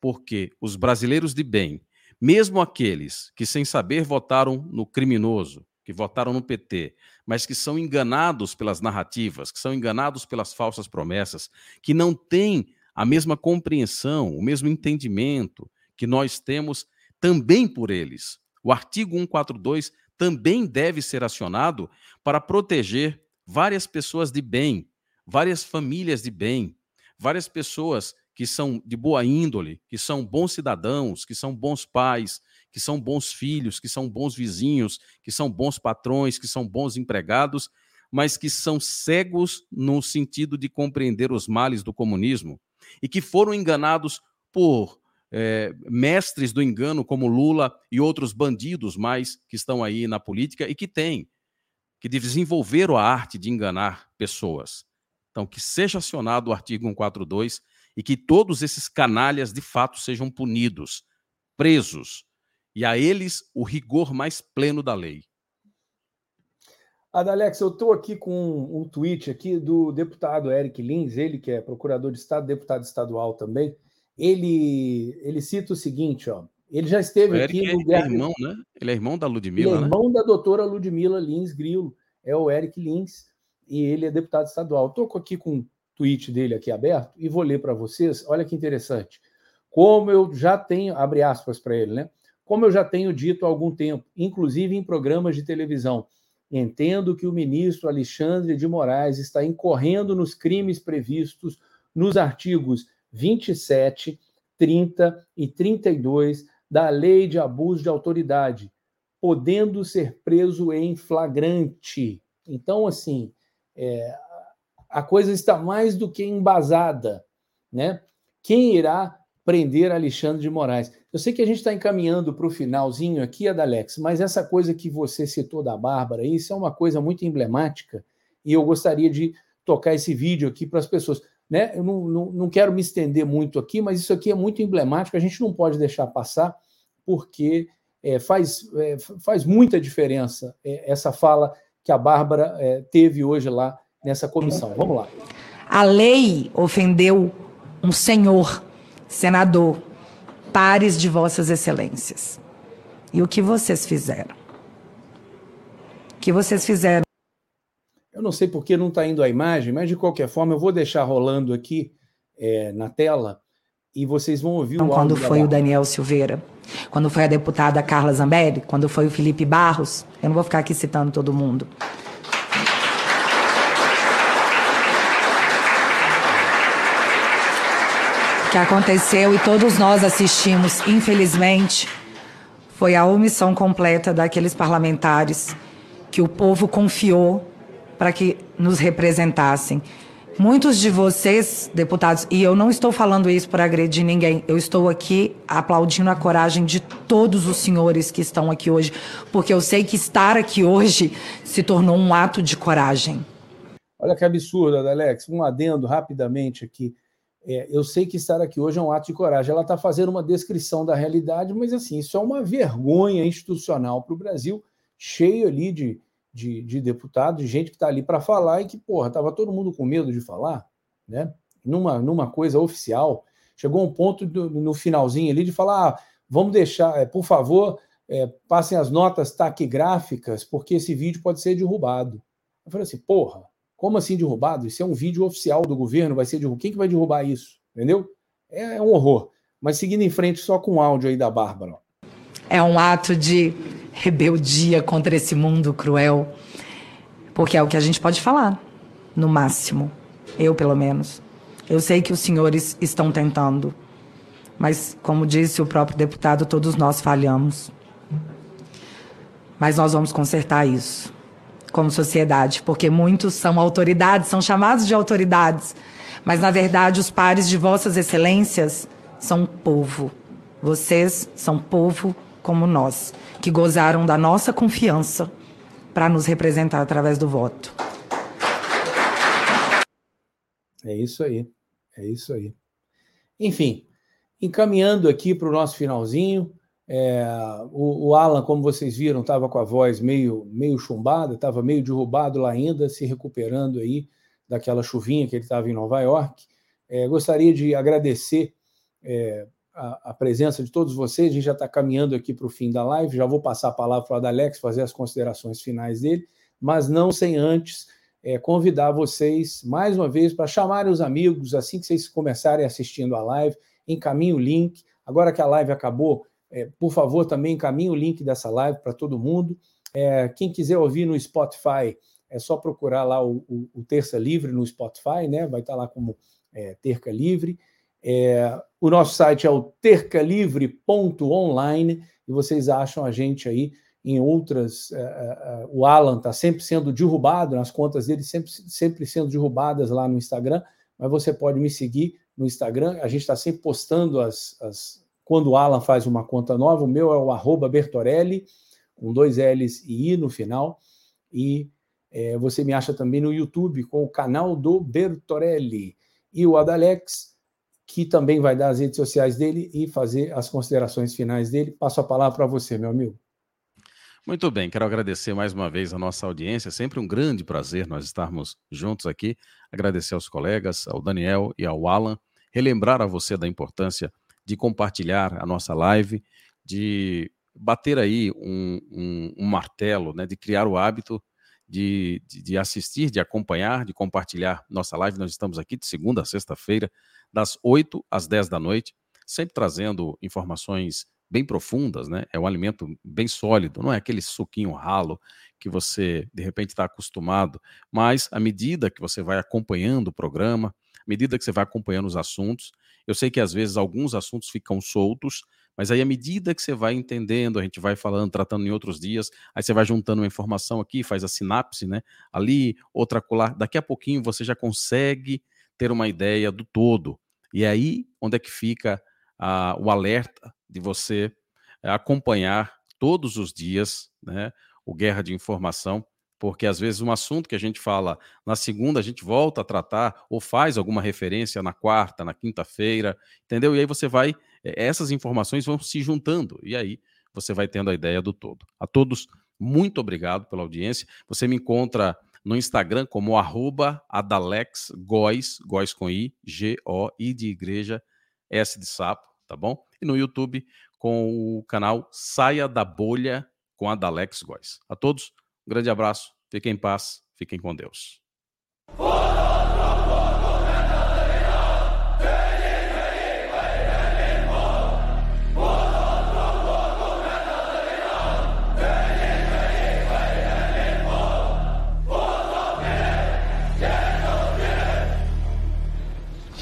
porque os brasileiros de bem, mesmo aqueles que sem saber votaram no criminoso, que votaram no PT, mas que são enganados pelas narrativas, que são enganados pelas falsas promessas, que não têm a mesma compreensão, o mesmo entendimento que nós temos também por eles. O artigo 142 também deve ser acionado para proteger várias pessoas de bem, várias famílias de bem, várias pessoas que são de boa índole, que são bons cidadãos, que são bons pais, que são bons filhos, que são bons vizinhos, que são bons patrões, que são bons empregados, mas que são cegos no sentido de compreender os males do comunismo e que foram enganados por é, mestres do engano como Lula e outros bandidos mais que estão aí na política e que têm, que desenvolveram a arte de enganar pessoas. Então, que seja acionado o artigo 142 e que todos esses canalhas de fato sejam punidos, presos, e a eles o rigor mais pleno da lei. Adalex, eu estou aqui com um tweet aqui do deputado Eric Lins, ele que é procurador de Estado, deputado estadual também, ele, ele cita o seguinte, ó. Ele já esteve aqui no é, é irmão, né? Ele é irmão da Ludmilla, ele é né? irmão da doutora Ludmilla Lins Grilo. É o Eric Lins e ele é deputado estadual. Estou aqui com o tweet dele aqui aberto e vou ler para vocês. Olha que interessante. Como eu já tenho, abre aspas para ele, né? Como eu já tenho dito há algum tempo, inclusive em programas de televisão, entendo que o ministro Alexandre de Moraes está incorrendo nos crimes previstos nos artigos 27, 30 e 32 da Lei de Abuso de Autoridade, podendo ser preso em flagrante. Então, assim, é, a coisa está mais do que embasada, né? Quem irá prender Alexandre de Moraes? Eu sei que a gente está encaminhando para o finalzinho aqui, Adalex, mas essa coisa que você citou da Bárbara, isso é uma coisa muito emblemática e eu gostaria de tocar esse vídeo aqui para as pessoas. Né? Eu não, não, não quero me estender muito aqui, mas isso aqui é muito emblemático, a gente não pode deixar passar, porque é, faz, é, faz muita diferença é, essa fala que a Bárbara é, teve hoje lá nessa comissão. Vamos lá. A lei ofendeu um senhor, senador, pares de vossas excelências. E o que vocês fizeram? O que vocês fizeram? Eu não sei porque não está indo a imagem, mas de qualquer forma eu vou deixar rolando aqui é, na tela e vocês vão ouvir o Quando foi o Daniel Silveira, quando foi a deputada Carla Zambelli, quando foi o Felipe Barros, eu não vou ficar aqui citando todo mundo. que aconteceu e todos nós assistimos, infelizmente, foi a omissão completa daqueles parlamentares que o povo confiou para que nos representassem. Muitos de vocês, deputados, e eu não estou falando isso para agredir ninguém, eu estou aqui aplaudindo a coragem de todos os senhores que estão aqui hoje, porque eu sei que estar aqui hoje se tornou um ato de coragem. Olha que absurdo, Alex. Um adendo rapidamente aqui. É, eu sei que estar aqui hoje é um ato de coragem. Ela está fazendo uma descrição da realidade, mas assim, isso é uma vergonha institucional para o Brasil, cheio ali de, de, de deputados, de gente que está ali para falar e que, porra, estava todo mundo com medo de falar, né? Numa, numa coisa oficial. Chegou um ponto do, no finalzinho ali de falar: ah, vamos deixar, é, por favor, é, passem as notas taquigráficas, porque esse vídeo pode ser derrubado. Eu falei assim, porra, como assim derrubado? Isso é um vídeo oficial do governo, vai ser derrubado. Quem que vai derrubar isso? Entendeu? É, é um horror. Mas seguindo em frente só com o áudio aí da Bárbara. É um ato de rebeldia contra esse mundo cruel, porque é o que a gente pode falar, no máximo. Eu, pelo menos. Eu sei que os senhores estão tentando, mas, como disse o próprio deputado, todos nós falhamos. Mas nós vamos consertar isso como sociedade, porque muitos são autoridades, são chamados de autoridades, mas na verdade os pares de vossas excelências são povo. Vocês são povo como nós, que gozaram da nossa confiança para nos representar através do voto. É isso aí, é isso aí. Enfim, encaminhando aqui para o nosso finalzinho, é, o, o, Alan, como vocês viram, estava com a voz meio, meio chumbada, estava meio derrubado lá ainda, se recuperando aí daquela chuvinha que ele estava em Nova York. É, gostaria de agradecer é, a, a, presença de todos vocês. A gente já está caminhando aqui para o fim da live. Já vou passar a palavra para o Alex fazer as considerações finais dele, mas não sem antes é, convidar vocês mais uma vez para chamarem os amigos assim que vocês começarem assistindo a live. Encaminhe o link. Agora que a live acabou, é, por favor, também encaminhe o link dessa live para todo mundo. É, quem quiser ouvir no Spotify, é só procurar lá o, o, o Terça Livre no Spotify, né? Vai estar tá lá como é, Terca Livre. É, o nosso site é o tercalivre.online e vocês acham a gente aí em outras. Uh, uh, o Alan está sempre sendo derrubado, nas contas dele sempre, sempre sendo derrubadas lá no Instagram, mas você pode me seguir no Instagram. A gente está sempre postando as, as, quando o Alan faz uma conta nova, o meu é o Bertorelli, com dois L's e I no final. E é, você me acha também no YouTube com o canal do Bertorelli. E o Adalex, que também vai dar as redes sociais dele e fazer as considerações finais dele. Passo a palavra para você, meu amigo. Muito bem, quero agradecer mais uma vez a nossa audiência. Sempre um grande prazer nós estarmos juntos aqui. Agradecer aos colegas, ao Daniel e ao Alan. Relembrar a você da importância de compartilhar a nossa live, de bater aí um, um, um martelo, né, de criar o hábito de, de, de, assistir, de acompanhar, de compartilhar nossa live. Nós estamos aqui de segunda a sexta-feira, das 8 às 10 da noite, sempre trazendo informações bem profundas, né? É um alimento bem sólido, não é aquele suquinho ralo que você de repente está acostumado, mas à medida que você vai acompanhando o programa, à medida que você vai acompanhando os assuntos, eu sei que às vezes alguns assuntos ficam soltos, Mas aí, à medida que você vai entendendo, a gente vai falando, tratando em outros dias, aí você vai juntando uma informação aqui, faz a sinapse, né? Ali, outra colar. Daqui a pouquinho você já consegue ter uma ideia do todo. E aí onde é que fica o alerta de você acompanhar todos os dias, né? O Guerra de Informação, porque às vezes um assunto que a gente fala na segunda, a gente volta a tratar ou faz alguma referência na quarta, na quinta-feira, entendeu? E aí você vai, essas informações vão se juntando, e aí você vai tendo a ideia do todo. A todos, muito obrigado pela audiência. Você me encontra no Instagram como arroba góis com I, G-O-I de igreja, S de sapo, tá bom? E no YouTube com o canal Saia da Bolha com Adalex Góis. A todos, um grande abraço, fiquem em paz, fiquem com Deus.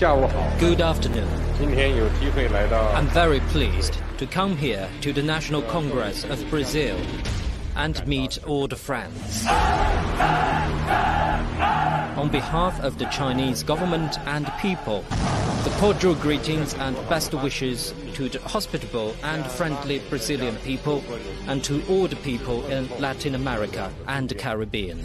Good afternoon. I'm very pleased to come here to the National Congress of Brazil and meet all the friends. On behalf of the Chinese government and people, the cordial greetings and best wishes to the hospitable and friendly Brazilian people and to all the people in Latin America and the Caribbean.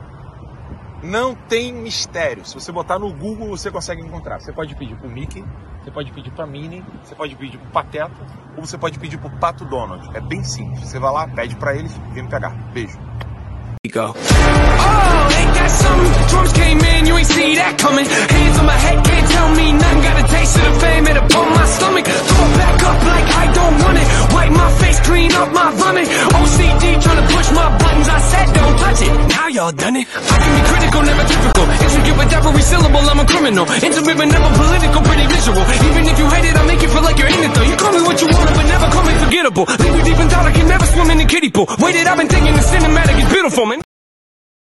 Não tem mistério. Se você botar no Google, você consegue encontrar. Você pode pedir pro Mickey, você pode pedir pra Minnie, você pode pedir pro Pateta, ou você pode pedir pro Pato Donald. É bem simples. Você vai lá, pede pra eles, vem me pegar. Beijo. Go. Oh, ain't that something? Drums came in, you ain't see that coming. Hands on my head, can't tell me nothing. Got a taste of the fame, it upon my stomach. Throw it back up like I don't want it. Wipe my face, clean up my vomit. OCD trying to push my buttons, I said don't touch it. Now y'all done it. I can be critical, never typical. Intricate with every syllable, I'm a criminal. Intimate but never political, pretty miserable. Even if you hate it, I'll make you feel like you're in it though. You call me what you want, but never call me forgettable. Leave you deep in thought, I can never swim in the kiddie pool. Waited, I've been thinking the cinematic is beautiful.